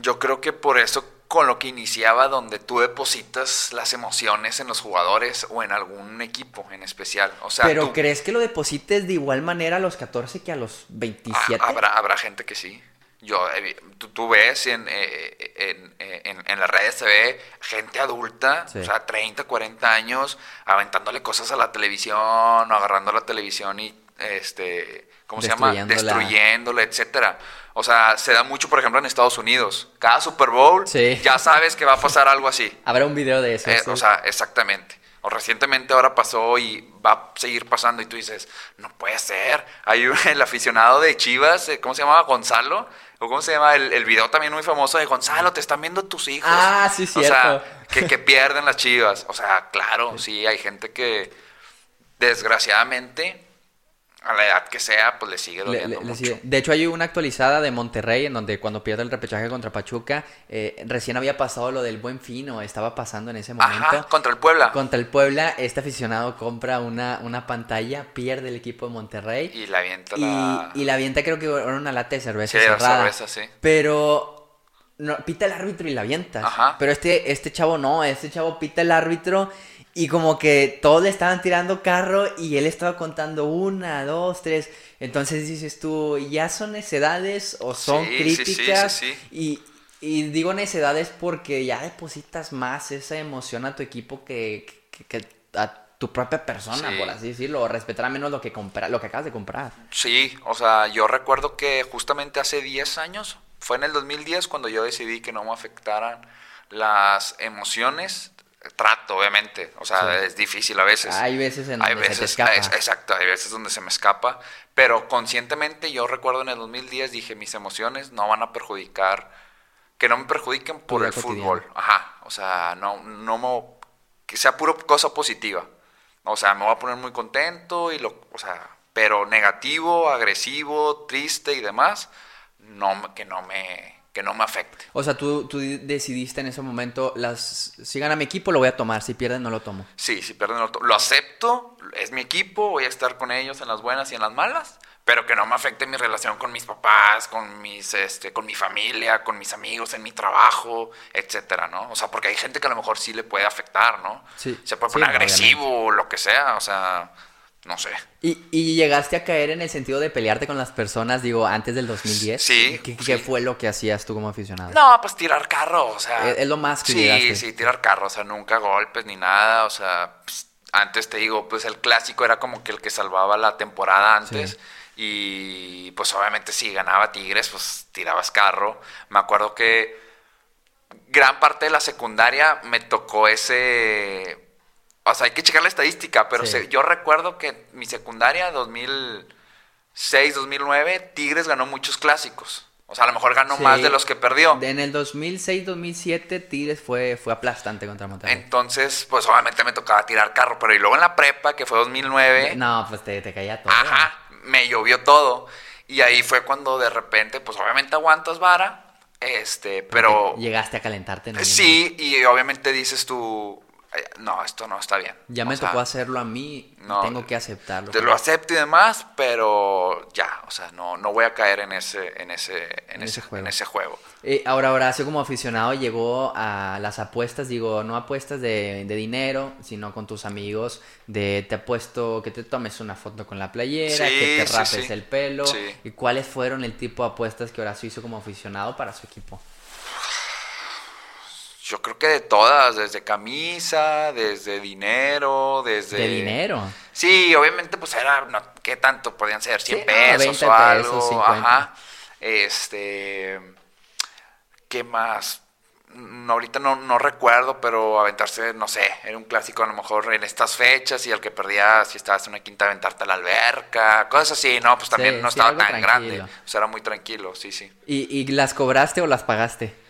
Yo creo que por eso con lo que iniciaba, donde tú depositas las emociones en los jugadores o en algún equipo en especial. O sea, Pero tú- ¿crees que lo deposites de igual manera a los 14 que a los 27? Ah, habrá, habrá gente que sí. Yo, eh, tú, tú ves en, eh, en, en- en las redes, se ve gente adulta, Sí. o sea, 30, 40 años, aventándole cosas a la televisión o agarrando la televisión y, este, ¿cómo se llama? Destruyéndola. Destruyéndola, etcétera. O sea, se da mucho, por ejemplo, en Estados Unidos. Cada Super Bowl, Sí. ya sabes que va a pasar algo así. [LAUGHS] Habrá un video de eso. Eh, sí. O sea, exactamente. O recientemente ahora pasó y va a seguir pasando y tú dices, no puede ser. Hay un, [LAUGHS] el aficionado de Chivas, eh, ¿cómo se llamaba? Gonzalo. ¿O cómo se llama? El, el video también muy famoso de Gonzalo, te están viendo tus hijos. Ah, sí, O sea, cierto. que, que pierden las Chivas. O sea, claro, sí, hay gente que desgraciadamente a la edad que sea, pues le sigue doliendo le- le mucho. sigue. De hecho, hay una actualizada de Monterrey en donde cuando pierde el repechaje contra Pachuca, eh, recién había pasado lo del buen fin o estaba pasando en ese momento. Ajá, contra el Puebla. Contra el Puebla, este aficionado compra una, una pantalla, pierde el equipo de Monterrey Y la avienta y, la... y la avienta creo que era una lata de cerveza Sí, cerrada. cerveza, sí. Pero no, pita el árbitro y la avientas. Ajá. Pero este, este chavo no, este chavo pita el árbitro y como que todos le estaban tirando carro y él estaba contando una, dos, tres. Entonces dices tú, ¿ya son necedades o son Sí, sí, sí, críticas? sí, sí. Y, y digo necedades porque ya depositas más esa emoción a tu equipo que, que- que a tu propia persona, por así decirlo, o respetar menos lo que compra, lo que acabas de comprar. Sí, o sea, yo recuerdo que justamente hace 10 años, fue en el 2010 cuando yo decidí que no me afectaran las emociones. Trato, obviamente, o sea, Sí. es difícil a veces. Hay veces en Hay donde se te veces, escapa. es- exacto, hay veces donde se me escapa, pero conscientemente yo recuerdo en el 2010 dije, mis emociones no van a perjudicar, que no me perjudiquen por el fútbol. Ajá, o sea, no, no me, que sea puro cosa positiva. O sea, me voy a poner muy contento y lo, o sea, pero negativo, agresivo, triste y demás, no, que no me, que no me afecte. O sea, tú, tú decidiste en ese momento, las, si gana mi equipo lo voy a tomar, si pierden no lo tomo. Sí, si pierden lo, lo acepto, es mi equipo, voy a estar con ellos en las buenas y en las malas, pero que no me afecte mi relación con mis papás, con mis este, con mi familia, con mis amigos, en mi trabajo, etcétera, ¿no? O sea, porque hay gente que a lo mejor sí le puede afectar, ¿no? Sí. Se puede poner no, agresivo o lo que sea, o sea, no sé. ¿Y, y llegaste a caer en el sentido de pelearte con las personas, digo, antes del 2010? Sí, ¿Qué, sí. qué fue lo que hacías tú como aficionado? No, pues tirar carro, o sea. Es- es lo más que Sí, llegaste. sí, tirar carro, o sea, nunca golpes ni nada, o sea, pues, antes te digo, pues el clásico era como que el que salvaba la temporada antes. Sí. Y pues obviamente si ganaba Tigres, pues tirabas carro. Me acuerdo que gran parte de la secundaria me tocó ese... O sea, hay que checar la estadística, pero Sí. se- yo recuerdo que mi secundaria 2006, 2009, Tigres ganó muchos clásicos. O sea, a lo mejor ganó Sí. más de los que perdió. En el 2006-2007 Tigres fue, fue aplastante contra Monterrey. Entonces, pues obviamente me tocaba tirar carro, pero y luego en la prepa, que fue 2009, No, pues te, te caía todo. ajá, me llovió todo. Y ahí fue cuando de repente, pues obviamente aguantas vara, este, pero Llegaste a calentarte. ¿no? sí, y obviamente dices tú, "Ay, no, esto no está bien. Ya O me sea, tocó hacerlo a mí, no, tengo que aceptarlo. Te lo acepto y demás, pero ya, o sea, no, no voy a caer en ese, en ese, en, En ese, ese juego. en ese juego. Eh, ahora Horacio como aficionado llegó a las apuestas, digo, no apuestas de, de dinero, sino con tus amigos, de te apuesto que te tomes una foto con la playera, Sí, que te rapes sí. el pelo. ¿Y cuáles fueron el tipo de apuestas que Horacio hizo como aficionado para su equipo? Yo creo que de todas, desde camisa, desde dinero, desde... De dinero. Sí, obviamente pues era, no, ¿qué tanto podían ser? 100 Sí, no, pesos 20 o algo, pesos, 50. ajá. Este, ¿qué más? Mm, ahorita no, no recuerdo, pero aventarse, no sé, era un clásico a lo mejor en estas fechas y al que perdía, si estabas en una quinta, aventarte a la alberca, cosas así, no, pues también Sí, no sí, estaba tan grande, o sea, era muy tranquilo, sí, sí. ¿Y, y las cobraste o las pagaste?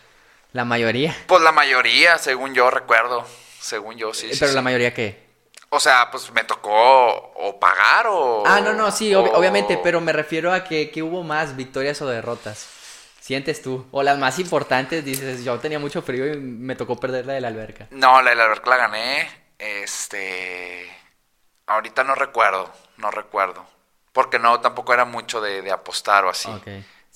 La mayoría. Pues la mayoría, según yo recuerdo, según yo, sí. Eh, sí, Pero sí. la mayoría qué? O sea, pues me tocó o pagar o... Ah, no, no, sí, ob- o- obviamente, pero me refiero a que, que hubo más victorias o derrotas. Sientes tú. O las más importantes, dices, yo tenía mucho frío y me tocó perder la de la alberca. No, la de la alberca la gané. Este. Ahorita no recuerdo, no recuerdo. Porque no, tampoco era mucho de, de apostar o así.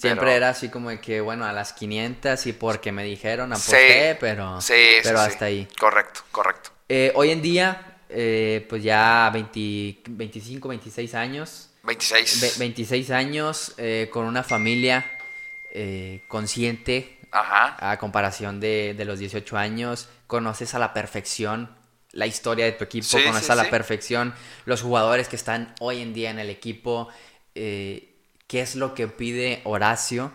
Siempre Pero- era así como de que, bueno, a las 500 y porque me dijeron aposté, Sí, pero, sí, pero sí. hasta ahí. Correcto, correcto. Eh, hoy en día, eh, pues ya 20 25, 26 años. 26. Ve- 26 años eh, con una familia eh, consciente Ajá. a comparación de, de los 18 años, conoces a la perfección la historia de tu equipo, Sí, conoces sí, a la sí. perfección los jugadores que están hoy en día en el equipo, eh, qué es lo que pide Horacio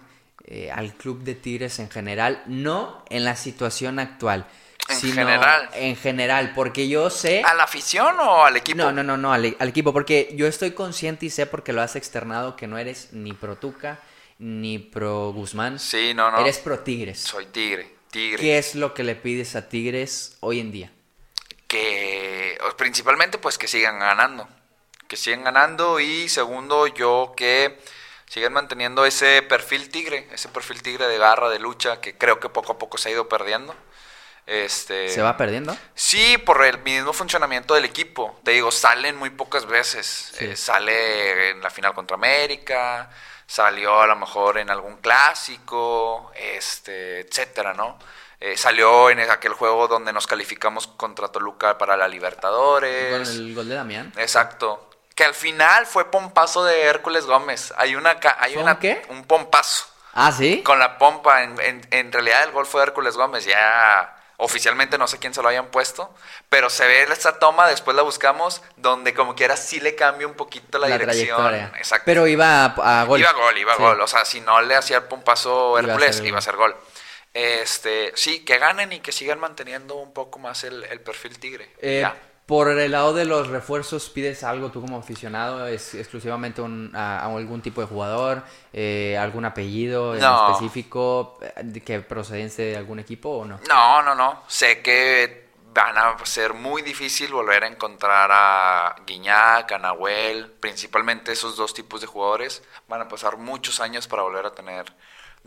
eh, al club de Tigres en general, no en la situación actual, En sino general. en general, porque yo sé... ¿A la afición o al equipo? No, no, no, no, al, al equipo, porque yo estoy consciente y sé porque lo has externado que no eres ni pro Tuca ni pro Guzmán. Sí, no, no. Eres pro Tigres. Soy tigre, tigre. ¿Qué es lo que le pides a Tigres hoy en día? Que principalmente pues que sigan ganando. que siguen ganando y segundo yo que siguen manteniendo ese perfil tigre, ese perfil tigre de garra, de lucha que creo que poco a poco se ha ido perdiendo. Este, ¿Se va perdiendo? Sí, por el mismo funcionamiento del equipo. Te digo, salen muy pocas veces. Sí. Eh, sale en la final contra América, salió a lo mejor en algún clásico, este, etcétera, ¿no? Eh, salió en aquel juego donde nos calificamos contra Toluca para la Libertadores. Con el gol de Damián. Exacto. Que al final fue pompazo de Hércules Gómez. Hay una, hay ¿Fue una un qué? un pompazo Ah, ¿sí? con la pompa. En, en- en realidad el gol fue de Hércules Gómez. Ya oficialmente no sé quién se lo hayan puesto. Pero se ve esa toma, después la buscamos, donde como quiera sí le cambia un poquito la, dirección. Exacto. Pero iba a, a gol. Iba gol, iba Sí. gol. O sea, si no le hacía el pompazo a Hércules, iba a ser gol. Este, sí, que ganen y que sigan manteniendo un poco más el, el perfil tigre. Eh, Ya. Por el lado de los refuerzos, ¿pides algo tú como aficionado? ¿Es exclusivamente un- a, a algún tipo de jugador? Eh, ¿Algún apellido en No. específico? eh, ¿Que procedente de algún equipo o no? No, no, no. Sé que van a ser muy difícil volver a encontrar a Guiñac, a Nahuel, principalmente esos dos tipos de jugadores. Van a pasar muchos años para volver a tener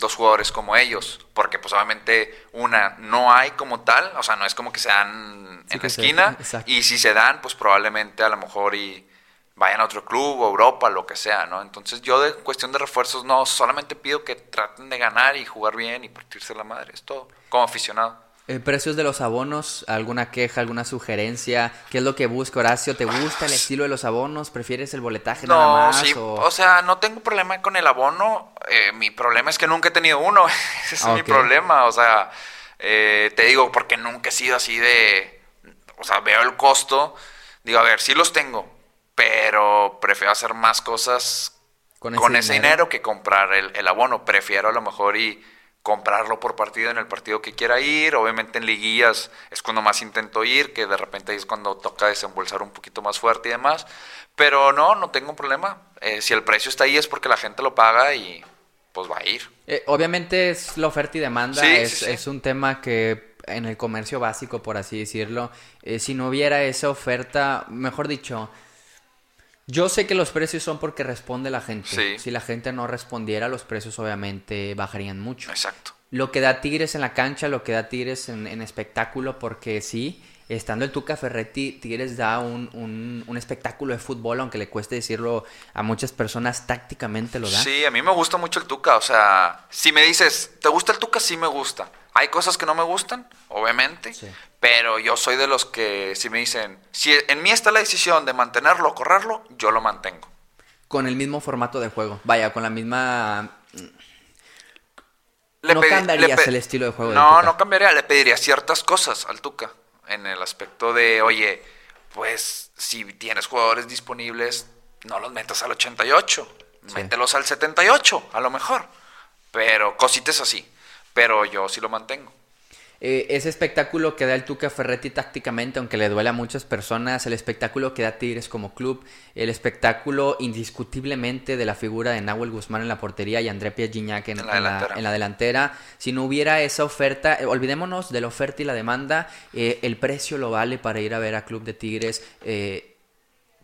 dos jugadores como ellos, porque pues obviamente una no hay como tal, o sea, no es como que se dan Sí, en la esquina y si se dan, pues probablemente a lo mejor y vayan a otro club o Europa, lo que sea, ¿no? Entonces yo de cuestión de refuerzos no, solamente pido que traten de ganar y jugar bien y partirse la madre, es todo, como aficionado. Eh, ¿Precios de los abonos? ¿Alguna queja, alguna sugerencia? ¿Qué es lo que busca Horacio? ¿Te gusta el estilo de los abonos? ¿Prefieres el boletaje nada más? sí, o- o... sea, no tengo problema con el abono. eh, mi problema es que nunca he tenido uno. [LAUGHS] Ese es Ah, mi problema. O sea, eh, te digo, porque nunca he sido así de. O sea, veo el costo. Digo, a ver, sí los tengo. Pero prefiero hacer más cosas Con con, ese ese, dinero. dinero. que comprar el, el abono. Prefiero a lo mejor y comprarlo por partido en el partido que quiera ir. Obviamente en liguillas es cuando más intento ir, que de repente ahí es cuando toca desembolsar un poquito más fuerte y demás. Pero no, no tengo problema. Eh, si el precio está ahí es porque la gente lo paga y pues va a ir. Eh, obviamente es la oferta y demanda, Sí, es, sí, sí. es un tema que en el comercio básico, por así decirlo, eh, si no hubiera esa oferta, mejor dicho, yo sé que los precios son porque responde la gente. Sí. Si la gente no respondiera, los precios obviamente bajarían mucho. Exacto. Lo que da Tigres en la cancha, lo que da Tigres en, en espectáculo, porque sí, estando el Tuca Ferretti, Tigres da un, un- un espectáculo de fútbol, aunque le cueste decirlo a muchas personas, tácticamente lo da. Sí, a mí me gusta mucho el Tuca. O sea, si me dices, ¿te gusta el Tuca? Sí me gusta. Hay cosas que no me gustan, obviamente. Sí. Pero yo soy de los que si me dicen, si en mí está la decisión de mantenerlo o correrlo, yo lo mantengo. Con el mismo formato de juego. Vaya, con la misma. Le No pe- el estilo de juego del No, Tuca. no cambiaría. Le pediría ciertas cosas al Tuca. En el aspecto de, oye, pues si tienes jugadores disponibles, no los metas al 88. Sí. Mételos al 78, a lo mejor. Pero cositas así. Pero yo sí lo mantengo. Eh, ese espectáculo que da el Tuca Ferretti tácticamente, aunque le duele a muchas personas, el espectáculo que da Tigres como club, el espectáculo indiscutiblemente de la figura de Nahuel Guzmán en la portería y André Pierre Gignac en, En la en la, delantera. en la delantera. Si no hubiera esa oferta, eh, olvidémonos de la oferta y la demanda, eh, el precio lo vale para ir a ver a Club de Tigres. eh,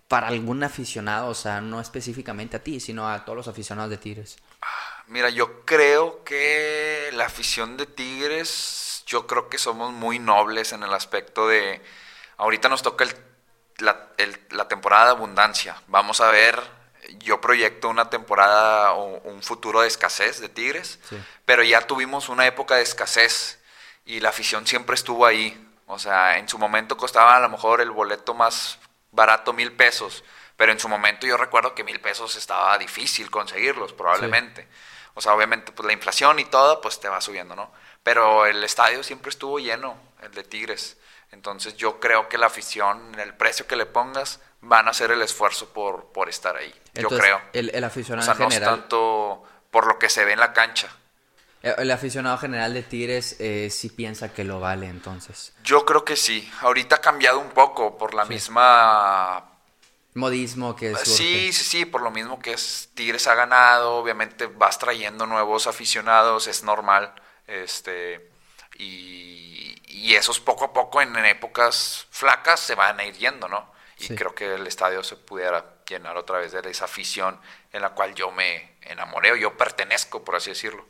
para algún aficionado, o sea, no específicamente a ti, sino a todos los aficionados de Tigres. Mira, yo creo que la afición de Tigres, yo creo que somos muy nobles en el aspecto de, ahorita nos toca el- la, el- la temporada de abundancia. Vamos a ver, yo proyecto una temporada o un futuro de escasez de Tigres, Sí. pero ya tuvimos una época de escasez y la afición siempre estuvo ahí. O sea, en su momento costaba a lo mejor el boleto más barato mil pesos, pero en su momento yo recuerdo que mil pesos estaba difícil conseguirlos, probablemente. O sea, obviamente, pues la inflación y todo, pues te va subiendo, ¿no? Pero el estadio siempre estuvo lleno, el de Tigres. Entonces yo creo que la afición, el precio que le pongas, van a hacer el esfuerzo por, por estar ahí. yo creo. El, el O aficionado sea, en no es tanto por lo que se ve en la cancha. Eh, El aficionado general de Tigres eh, sí piensa que lo vale, entonces. Yo creo que sí. Ahorita ha cambiado un poco por la misma Modismo que surge. Sí, sí, sí, por lo mismo que es Tigres ha ganado, obviamente vas trayendo nuevos aficionados, es normal, este, y, y esos poco a poco en, en épocas flacas se van a ir yendo, ¿no? Y Sí. creo que el estadio se pudiera llenar otra vez de esa afición en la cual yo me enamoré o yo pertenezco, por así decirlo.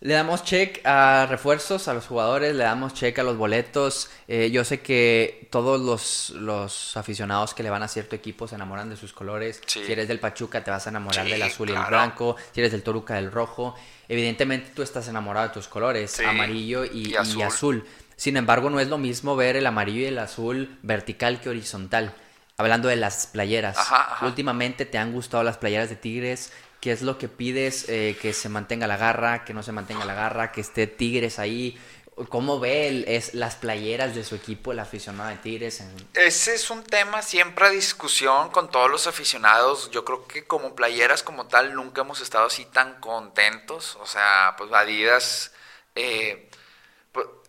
Le damos check a refuerzos, a los jugadores, le damos check a los boletos. Eh, yo sé que todos los, los, aficionados que le van a cierto equipo se enamoran de sus colores. Si eres del Pachuca te vas a enamorar del azul y el blanco. Si eres del Toruca del rojo. Evidentemente tú estás enamorado de tus colores, amarillo y, azul. Sin embargo, no es lo mismo ver el amarillo y el azul vertical que horizontal. Hablando de las playeras. Últimamente te han gustado las playeras de Tigres qué es lo que pides, eh, que se mantenga la garra, que no se mantenga la garra, que esté Tigres ahí. ¿Cómo ve es, las playeras de su equipo, el aficionado de Tigres? Ese es un tema siempre a discusión con todos los aficionados. Yo creo que como playeras como tal nunca hemos estado así tan contentos. O sea, pues Adidas... Eh,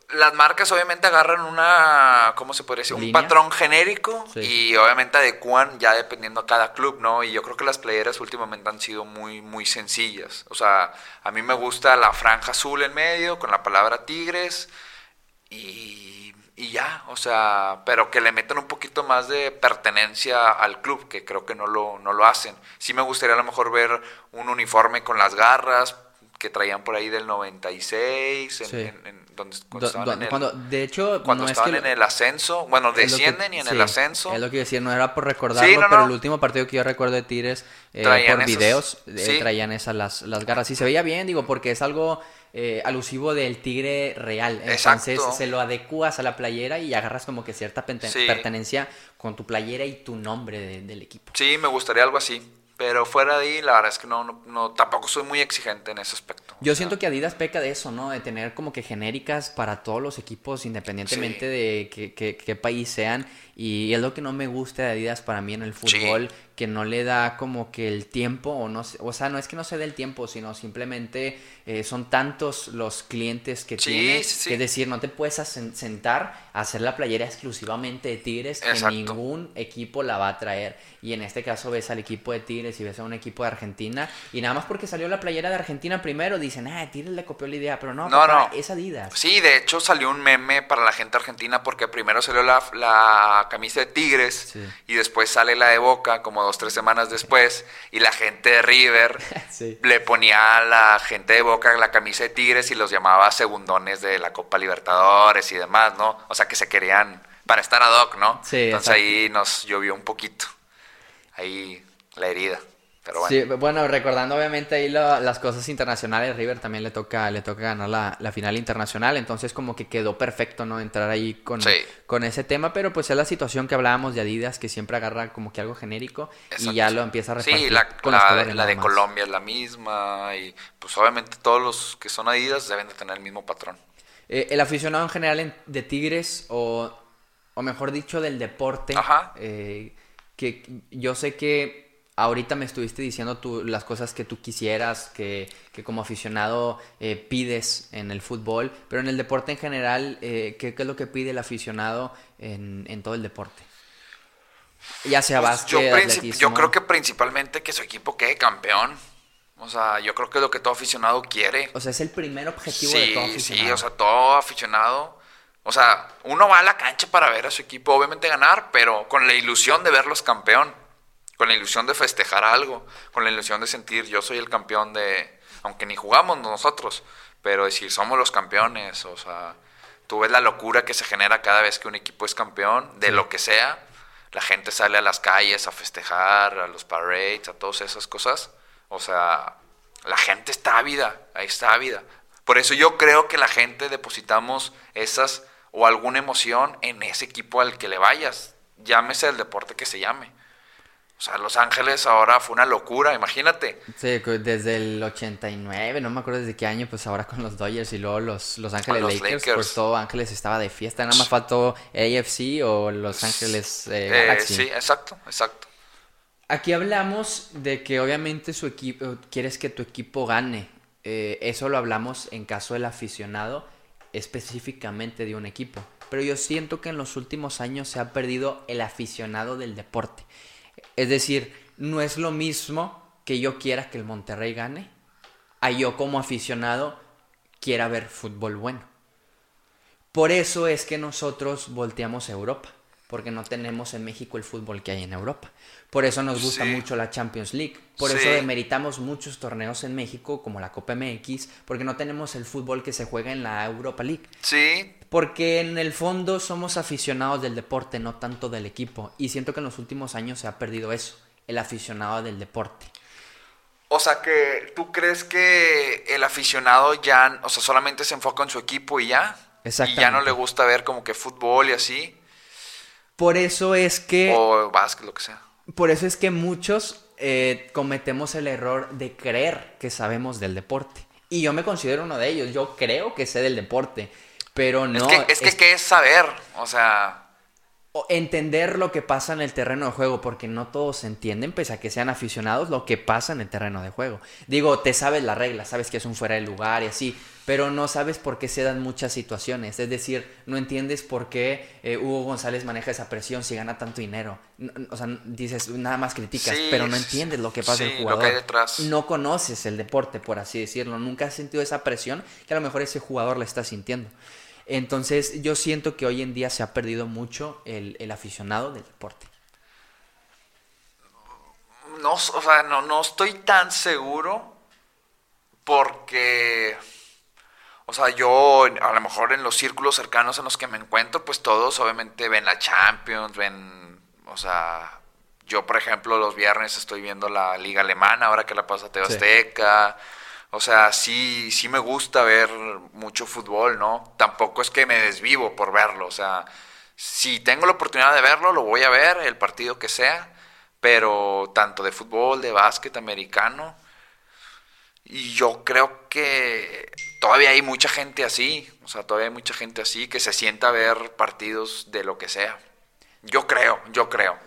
las marcas obviamente agarran una, ¿cómo se podría decir? Un patrón genérico y obviamente adecuan ya dependiendo a cada club, ¿no? Y yo creo que las playeras últimamente han sido muy, muy sencillas. O sea, a mí me gusta la franja azul en medio con la palabra Tigres y, y ya, o sea, pero que le metan un poquito más de pertenencia al club, que creo que no lo, no lo hacen. Sí me gustaría a lo mejor ver un uniforme con las garras, que traían por ahí del 96, en, donde, cuando estaban en el, de hecho, cuando estaban en el ascenso, bueno, descienden y en el ascenso. Es lo que decía, no era por recordarlo, pero el último partido que yo recuerdo de Tigres, eh, por videos, eh, traían esas las, las garras. Y se veía bien, digo, porque es algo eh, alusivo del tigre real. Entonces se lo adecuas a la playera y agarras como que cierta pertenencia con tu playera y tu nombre del equipo. Sí, me gustaría algo así. Pero fuera de ahí, la verdad es que no, no, tampoco soy muy exigente en ese aspecto. Yo siento que Adidas peca de eso, ¿no? De tener como que genéricas para todos los equipos, independientemente de qué país sean. Y es lo que no me gusta de Adidas para mí en el fútbol, que no le da como que el tiempo, o no o sea, no es que no se dé el tiempo, sino simplemente eh, son tantos los clientes que tiene, que es decir, no te puedes sentar a hacer la playera exclusivamente de Tigres, que ningún equipo la va a traer. Y en este caso ves al equipo de Tigres y ves a un equipo de Argentina, y nada más porque salió la playera de Argentina primero, dicen, ah, Tigres le copió la idea, pero no, no, no. es Adidas. Sí, de hecho salió un meme para la gente argentina porque primero salió la, la camisa de Tigres y después sale la de Boca como dos, tres semanas después y la gente de River [LAUGHS] le ponía a la gente de Boca la camisa de Tigres y los llamaba segundones de la Copa Libertadores y demás, ¿no? O sea que se querían para estar ad hoc, ¿no? Entonces ahí nos llovió un poquito, ahí la herida. Pero bueno. Sí, bueno, recordando obviamente ahí las cosas internacionales, River también le toca, le toca ganar la, final internacional, entonces como que quedó perfecto, ¿no? Entrar ahí con, con ese tema, pero pues es la situación que hablábamos de Adidas, que siempre agarra como que algo genérico y ya lo empieza a repartir Sí, la, con la, la de Colombia es la misma y pues obviamente todos los que son Adidas deben de tener el mismo patrón. Eh, el aficionado en general de Tigres o, o mejor dicho del deporte, eh, que yo sé que ahorita me estuviste diciendo tú, las cosas que tú quisieras, que, como aficionado eh, pides en el fútbol, pero en el deporte en general, eh, ¿qué, es lo que pide el aficionado en, todo el deporte? Ya sea pues básquet, yo, yo creo que principalmente que su equipo quede campeón. O sea, yo creo que es lo que todo aficionado quiere. O sea, es el primer objetivo de todo aficionado. Sí, o sea, todo aficionado. O sea, uno va a la cancha para ver a su equipo, obviamente ganar, pero con la ilusión de verlos campeón con la ilusión de festejar algo, con la ilusión de sentir yo soy el campeón de, aunque ni jugamos nosotros, pero decir somos los campeones, o sea, tú ves la locura que se genera cada vez que un equipo es campeón, de lo que sea, la gente sale a las calles a festejar, a los parades, a todas esas cosas, o sea, la gente está ávida, ahí está ávida. Por eso yo creo que la gente depositamos esas o alguna emoción en ese equipo al que le vayas, llámese el deporte que se llame. O sea, Los Ángeles ahora fue una locura, imagínate. Sí, desde el 89, no me acuerdo desde qué año, pues ahora con los Dodgers y luego los, los Ángeles Lakers, pues todo Ángeles estaba de fiesta. Nada más faltó AFC o Los Ángeles eh, eh, Galaxy. sí, exacto, exacto. Aquí hablamos de que obviamente su equipo, quieres que tu equipo gane. Eh, eso lo hablamos en caso del aficionado, específicamente de un equipo. Pero yo siento que en los últimos años se ha perdido el aficionado del deporte. Es decir, no es lo mismo que yo quiera que el Monterrey gane a yo como aficionado quiera ver fútbol bueno. Por eso es que nosotros volteamos a Europa. porque no tenemos en México el fútbol que hay en Europa. Por eso nos gusta Sí. mucho la Champions League. Por Sí. eso demeritamos muchos torneos en México, como la Copa MX, porque no tenemos el fútbol que se juega en la Europa League. Sí, Porque en el fondo somos aficionados del deporte, no tanto del equipo. Y siento que en los últimos años se ha perdido eso, el aficionado del deporte. O sea que tú crees que el aficionado ya, o sea, solamente se enfoca en su equipo y ya. Y ya no Exactamente. le gusta ver como que fútbol y así. Por eso es que... O básquet, lo que sea. Por eso es que muchos eh, cometemos el error de creer que sabemos del deporte. Y yo me considero uno de ellos. Yo creo que sé del deporte. Pero no. es que, es que, ¿qué es saber? O sea, entender lo que pasa en el terreno de juego, porque no todos entienden, pese a que sean aficionados, lo que pasa en el terreno de juego. Digo, te sabes la regla, sabes que es un fuera de lugar y así, pero no sabes por qué se dan muchas situaciones. Es decir, no entiendes por qué eh, Hugo González maneja esa presión si gana tanto dinero. N- n- O sea, dices, nada más criticas, Sí, pero no entiendes lo que pasa sí, el lo que jugador. hay detrás. No conoces el deporte, por así decirlo. Nunca has sentido esa presión que a lo mejor ese jugador la está sintiendo. Entonces yo siento que hoy en día se ha perdido mucho el, el aficionado del deporte. no, o sea, no, no estoy tan seguro porque, o sea, yo a lo mejor en los círculos cercanos en los que me encuentro, pues todos obviamente ven la Champions, ven, o sea, yo por ejemplo los viernes estoy viendo la liga alemana, ahora que la pasa Teo Sí. O sea, sí, sí me gusta ver mucho fútbol, ¿no? Tampoco es que me desvivo por verlo, o sea, si tengo la oportunidad de verlo, lo voy a ver, el partido que sea, pero tanto de fútbol, de básquet, americano, y yo creo que todavía hay mucha gente así, o sea, todavía hay mucha gente así que se sienta a ver partidos de lo que sea. Yo creo, yo creo.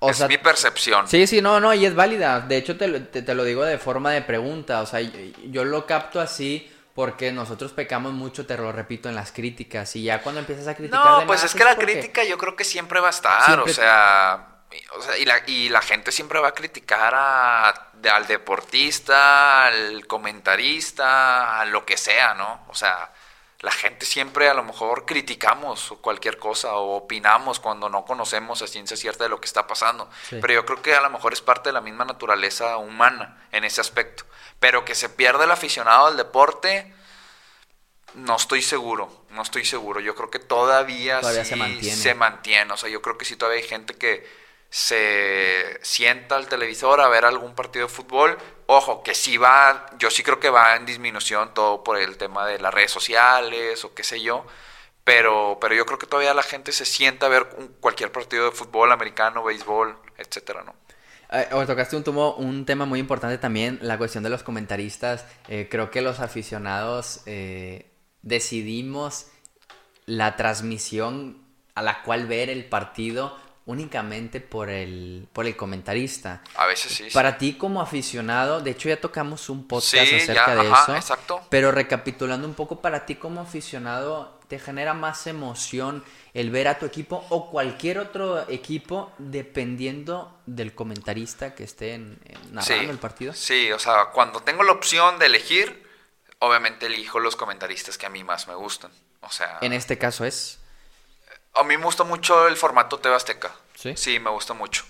O es sea, mi percepción. Sí, sí, no, no, y es válida. De hecho, te, lo- te, te lo digo de forma de pregunta. O sea, yo, yo lo capto así porque nosotros pecamos mucho, te lo repito, en las críticas. Y ya cuando empiezas a criticar No, de pues más, es que la porque- crítica yo creo que siempre va a estar, Siempre- o sea, y- o sea, y, la, y la gente siempre va a criticar a- al deportista, al comentarista, a lo que sea, ¿no? O sea, la gente siempre a lo mejor criticamos cualquier cosa o opinamos cuando no conocemos a ciencia cierta de lo que está pasando. Sí. Pero yo creo que a lo mejor es parte de la misma naturaleza humana en ese aspecto. Pero que se pierde el aficionado al deporte, no estoy seguro, no estoy seguro. Yo creo que todavía, Todavía sí se mantiene. se mantiene. O sea, yo creo que sí todavía hay gente que se sienta al televisor a ver algún partido de fútbol. Ojo, que sí va, yo sí creo que va en disminución todo por el tema de las redes sociales o qué sé yo. Pero, pero yo creo que todavía la gente se sienta a ver cualquier partido de fútbol americano, béisbol, etcétera, ¿no? Eh, o tocaste un, un tema muy importante también, la cuestión de los comentaristas. Eh, creo que los aficionados eh, decidimos la transmisión a la cual ver el partido únicamente por el, por el comentarista. A veces sí. sí. Para ti como aficionado, de hecho ya tocamos un podcast Sí, acerca ya, de ajá, eso. exacto. Pero recapitulando un poco, para ti como aficionado, ¿te genera más emoción el ver a tu equipo o cualquier otro equipo dependiendo del comentarista que esté en- en narrando el partido? Sí, o sea, cuando tengo la opción de elegir, obviamente elijo los comentaristas que a mí más me gustan. O sea, En este caso es... a mí me gusta mucho el formato TV Azteca. ¿Sí? Sí, me gusta mucho.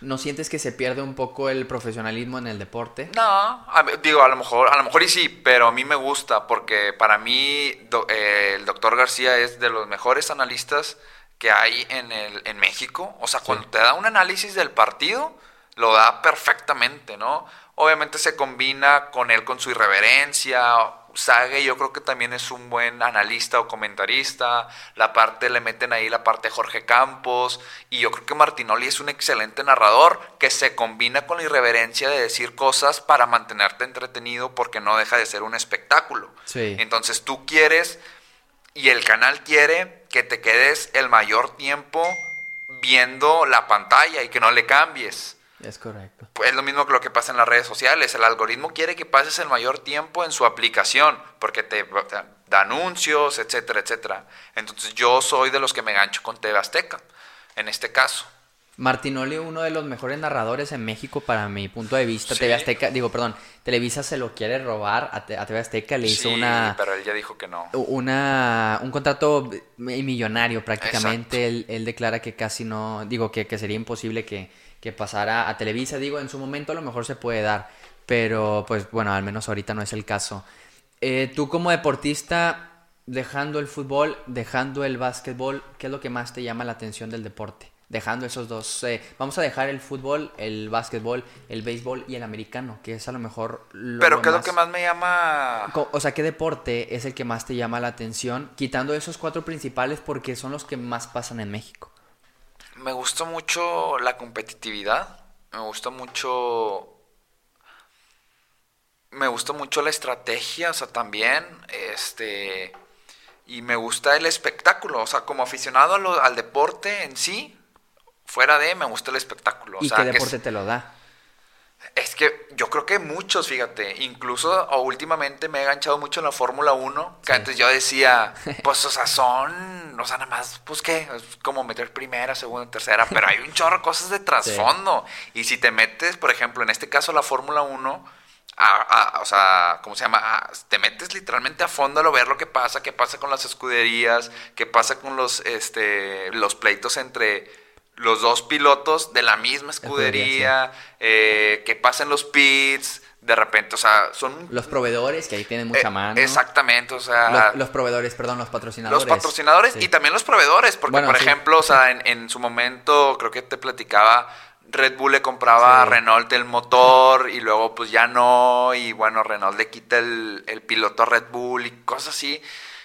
¿No sientes que se pierde un poco el profesionalismo en el deporte? No, a digo, a lo mejor, a lo mejor y sí, pero a mí me gusta porque para mí do- eh, el doctor García es de los mejores analistas que hay en, el, en México. O sea, cuando te da un análisis del partido, lo da perfectamente, ¿no? Obviamente se combina con él con su irreverencia. Sague yo creo que también es un buen analista o comentarista. La parte, le meten ahí la parte de Jorge Campos. Y yo creo que Martinoli es un excelente narrador que se combina con la irreverencia de decir cosas para mantenerte entretenido porque no deja de ser un espectáculo. Sí. Entonces tú quieres y el canal quiere que te quedes el mayor tiempo viendo la pantalla y que no le cambies. Es correcto. Pues es lo mismo que lo que pasa en las redes sociales. El algoritmo quiere que pases el mayor tiempo en su aplicación porque te da- anuncios, etcétera, etcétera. Entonces yo soy de los que me gancho con TV Azteca, en este caso. Martinoli, uno de los mejores narradores en México para mi punto de vista. Sí. TV Azteca, digo, perdón, Televisa se lo quiere robar a, Te- a TV Azteca, le hizo una, pero él ya dijo que no. una, un contrato millonario prácticamente. Él, él declara que casi no, digo, que, que sería imposible que, que pasara a Televisa. Digo, en su momento a lo mejor se puede dar, pero pues bueno, al menos ahorita no es el caso. Eh, tú como deportista, dejando el fútbol, dejando el básquetbol, ¿qué es lo que más te llama la atención del deporte? Dejando esos dos, eh, vamos a dejar el fútbol, el básquetbol, el béisbol y el americano, que es a lo mejor lo Pero ¿qué es lo que más me llama? O sea, ¿qué deporte es el que más te llama la atención? Quitando esos cuatro principales porque son los que más pasan en México. Me gusta mucho la competitividad. Me gusta mucho. Me gusta mucho la estrategia, o sea, también. Este. Y me gusta el espectáculo. O sea, como aficionado lo- al deporte en sí, fuera de, me gusta el espectáculo. O ¿Y sea, qué deporte te lo da? Es que yo creo que muchos, fíjate, incluso o últimamente me he enganchado mucho en la Fórmula 1, que Sí. antes yo decía, [LAUGHS] pues, o sea, son, o sea, nada más, pues, ¿qué? Es como meter primera, segunda, tercera, pero hay un chorro de cosas de trasfondo. Y si te metes, por ejemplo, en este caso la Fórmula 1, a- a- o sea, ¿cómo se llama? A- te metes literalmente a fondo a lo ver lo que pasa, qué pasa con las escuderías, qué pasa con los, este, los pleitos entre los dos pilotos de la misma Escudería, eh, qué pasa en los pits, de repente, o sea, son... Los proveedores, que ahí tienen mucha eh, mano. Exactamente, o sea... Los, los proveedores, perdón, los patrocinadores. Los patrocinadores Sí. y también los proveedores, porque Bueno, por sí. ejemplo, o sea, en, en su momento creo que te platicaba, Red Bull le compraba a. Renault el motor y luego pues ya no, y bueno, Renault le quita el, el piloto a Red Bull y cosas así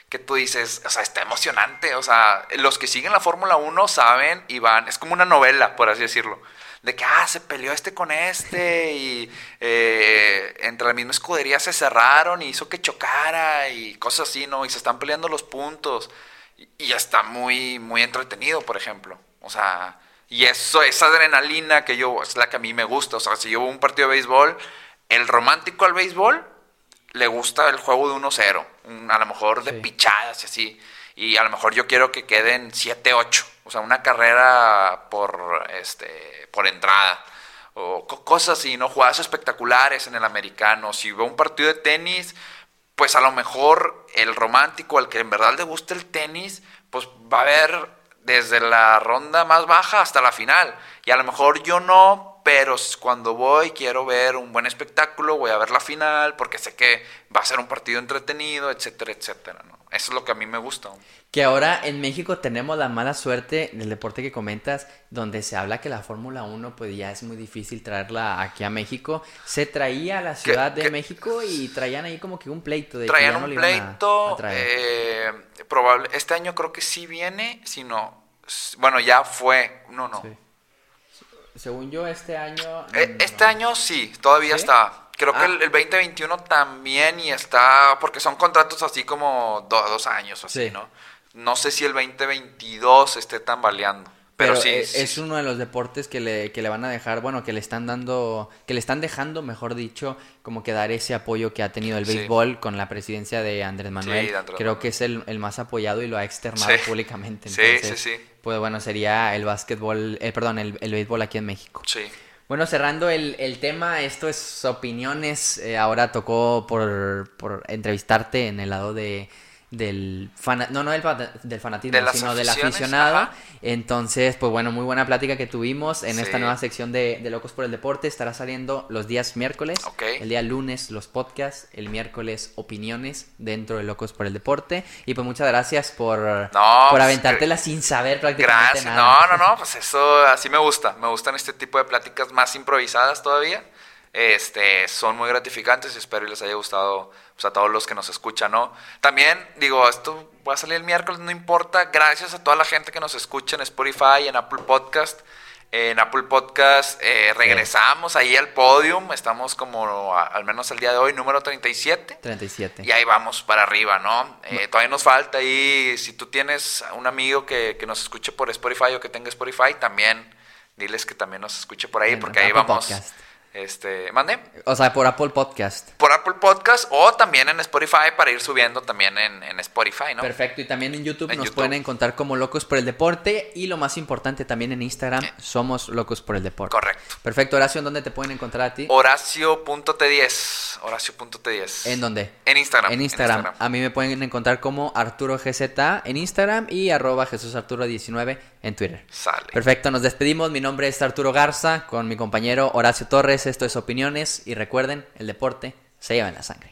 que tú dices, o sea, está emocionante, o sea, los que siguen la Fórmula 1 saben y van, es como una novela, por así decirlo. De que, ah, se peleó este con este y eh, entre la misma escudería se cerraron y hizo que chocara y cosas así, ¿no? Y se están peleando los puntos y, está muy, muy entretenido, por ejemplo. O sea, y eso, esa adrenalina que yo, es la que a mí me gusta. O sea, si yo veo un partido de béisbol, el romántico al béisbol le gusta el juego de 1-0, un- a lo mejor de Sí. pichadas y así. Y a lo mejor yo quiero que queden 7-8, o sea, una carrera por, este, por entrada. O co- cosas así, ¿no? Jugadas espectaculares en el americano. Si veo un partido de tenis, pues a lo mejor el romántico, al que en verdad le gusta el tenis, pues va a ver desde la ronda más baja hasta la final. Y a lo mejor yo no, pero cuando voy quiero ver un buen espectáculo, voy a ver la final, porque sé que va a ser un partido entretenido, etcétera, etcétera, ¿no? Eso es lo que a mí me gusta. Que ahora en México tenemos la mala suerte del deporte que comentas, donde se habla que la Fórmula 1 pues ya es muy difícil traerla aquí a México. Se traía a la Ciudad de que- México y traían ahí como que un pleito de que Traían ya no un a- pleito, a eh, probable, este año creo que sí viene, si no, bueno, ya fue, no, no. Sí. Según yo, este año... Eh, no. Este año sí, todavía ¿Sí? está. Creo Ah. que el, el 2021 también y está, porque son contratos así como do- dos años o así, Sí. ¿no? No sé si el 2022 esté tambaleando, pero, Pero, sí, sí, es uno de los deportes que le, que le van a dejar, bueno, que le están dando, que le están dejando, mejor dicho, como que dar ese apoyo que ha tenido el Sí. béisbol con la presidencia de Andrés Manuel. Andrés Creo Manuel. que es el, el más apoyado y lo ha externado públicamente. Sí, sí, sí. Pues bueno, sería el básquetbol, eh, perdón, el, el béisbol aquí en México. sí. Bueno, cerrando el, el tema, esto es opiniones. eh, ahora tocó por, por entrevistarte en el lado de del fana- no no del, del fanatismo De sino del aficionado ajá. entonces pues bueno muy buena plática que tuvimos en esta nueva sección de, de locos por el deporte estará saliendo los días miércoles Ok. el día lunes los podcasts el miércoles opiniones dentro de locos por el deporte y pues muchas gracias por No, por pues, aventártela sin saber prácticamente Gracias. nada No, no, no, pues eso así me gusta. Me gustan este tipo de pláticas más improvisadas todavía. Este, son muy gratificantes y espero y les haya gustado pues, a todos los que nos escuchan, ¿no? También, digo, esto va a salir el miércoles, no importa. Gracias a toda la gente que nos escucha en Spotify, en Apple Podcast. En Apple Podcast eh, regresamos ahí al podium. Estamos como, a- al menos el día de hoy, número 37. 37 Y ahí vamos para arriba, ¿no? Eh, todavía nos falta ahí, si tú tienes un amigo que, que nos escuche por Spotify o que tenga Spotify, también diles que también nos escuche por ahí, porque ahí Apple vamos. Podcast. Este, mande. O sea, por Apple Podcast. Por Apple Podcast o también en Spotify para ir subiendo también en, en Spotify, ¿no? Perfecto, y también en YouTube En nos YouTube. pueden encontrar como Locos por el Deporte y lo más importante también en Instagram somos Locos por el Deporte. Correcto. Perfecto, Horacio, ¿en dónde te pueden encontrar a ti? Horacio.t10. Horacio.t10. ¿En dónde? En Instagram. En Instagram. A mí me pueden encontrar como Arturo GZ en Instagram y arroba Jesús Arturo 19 en Twitter. Sale. Perfecto, nos despedimos. Mi nombre es Arturo Garza con mi compañero Horacio Torres. Esto es Opiniones y recuerden, el deporte se lleva en la sangre.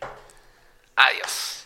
Adiós.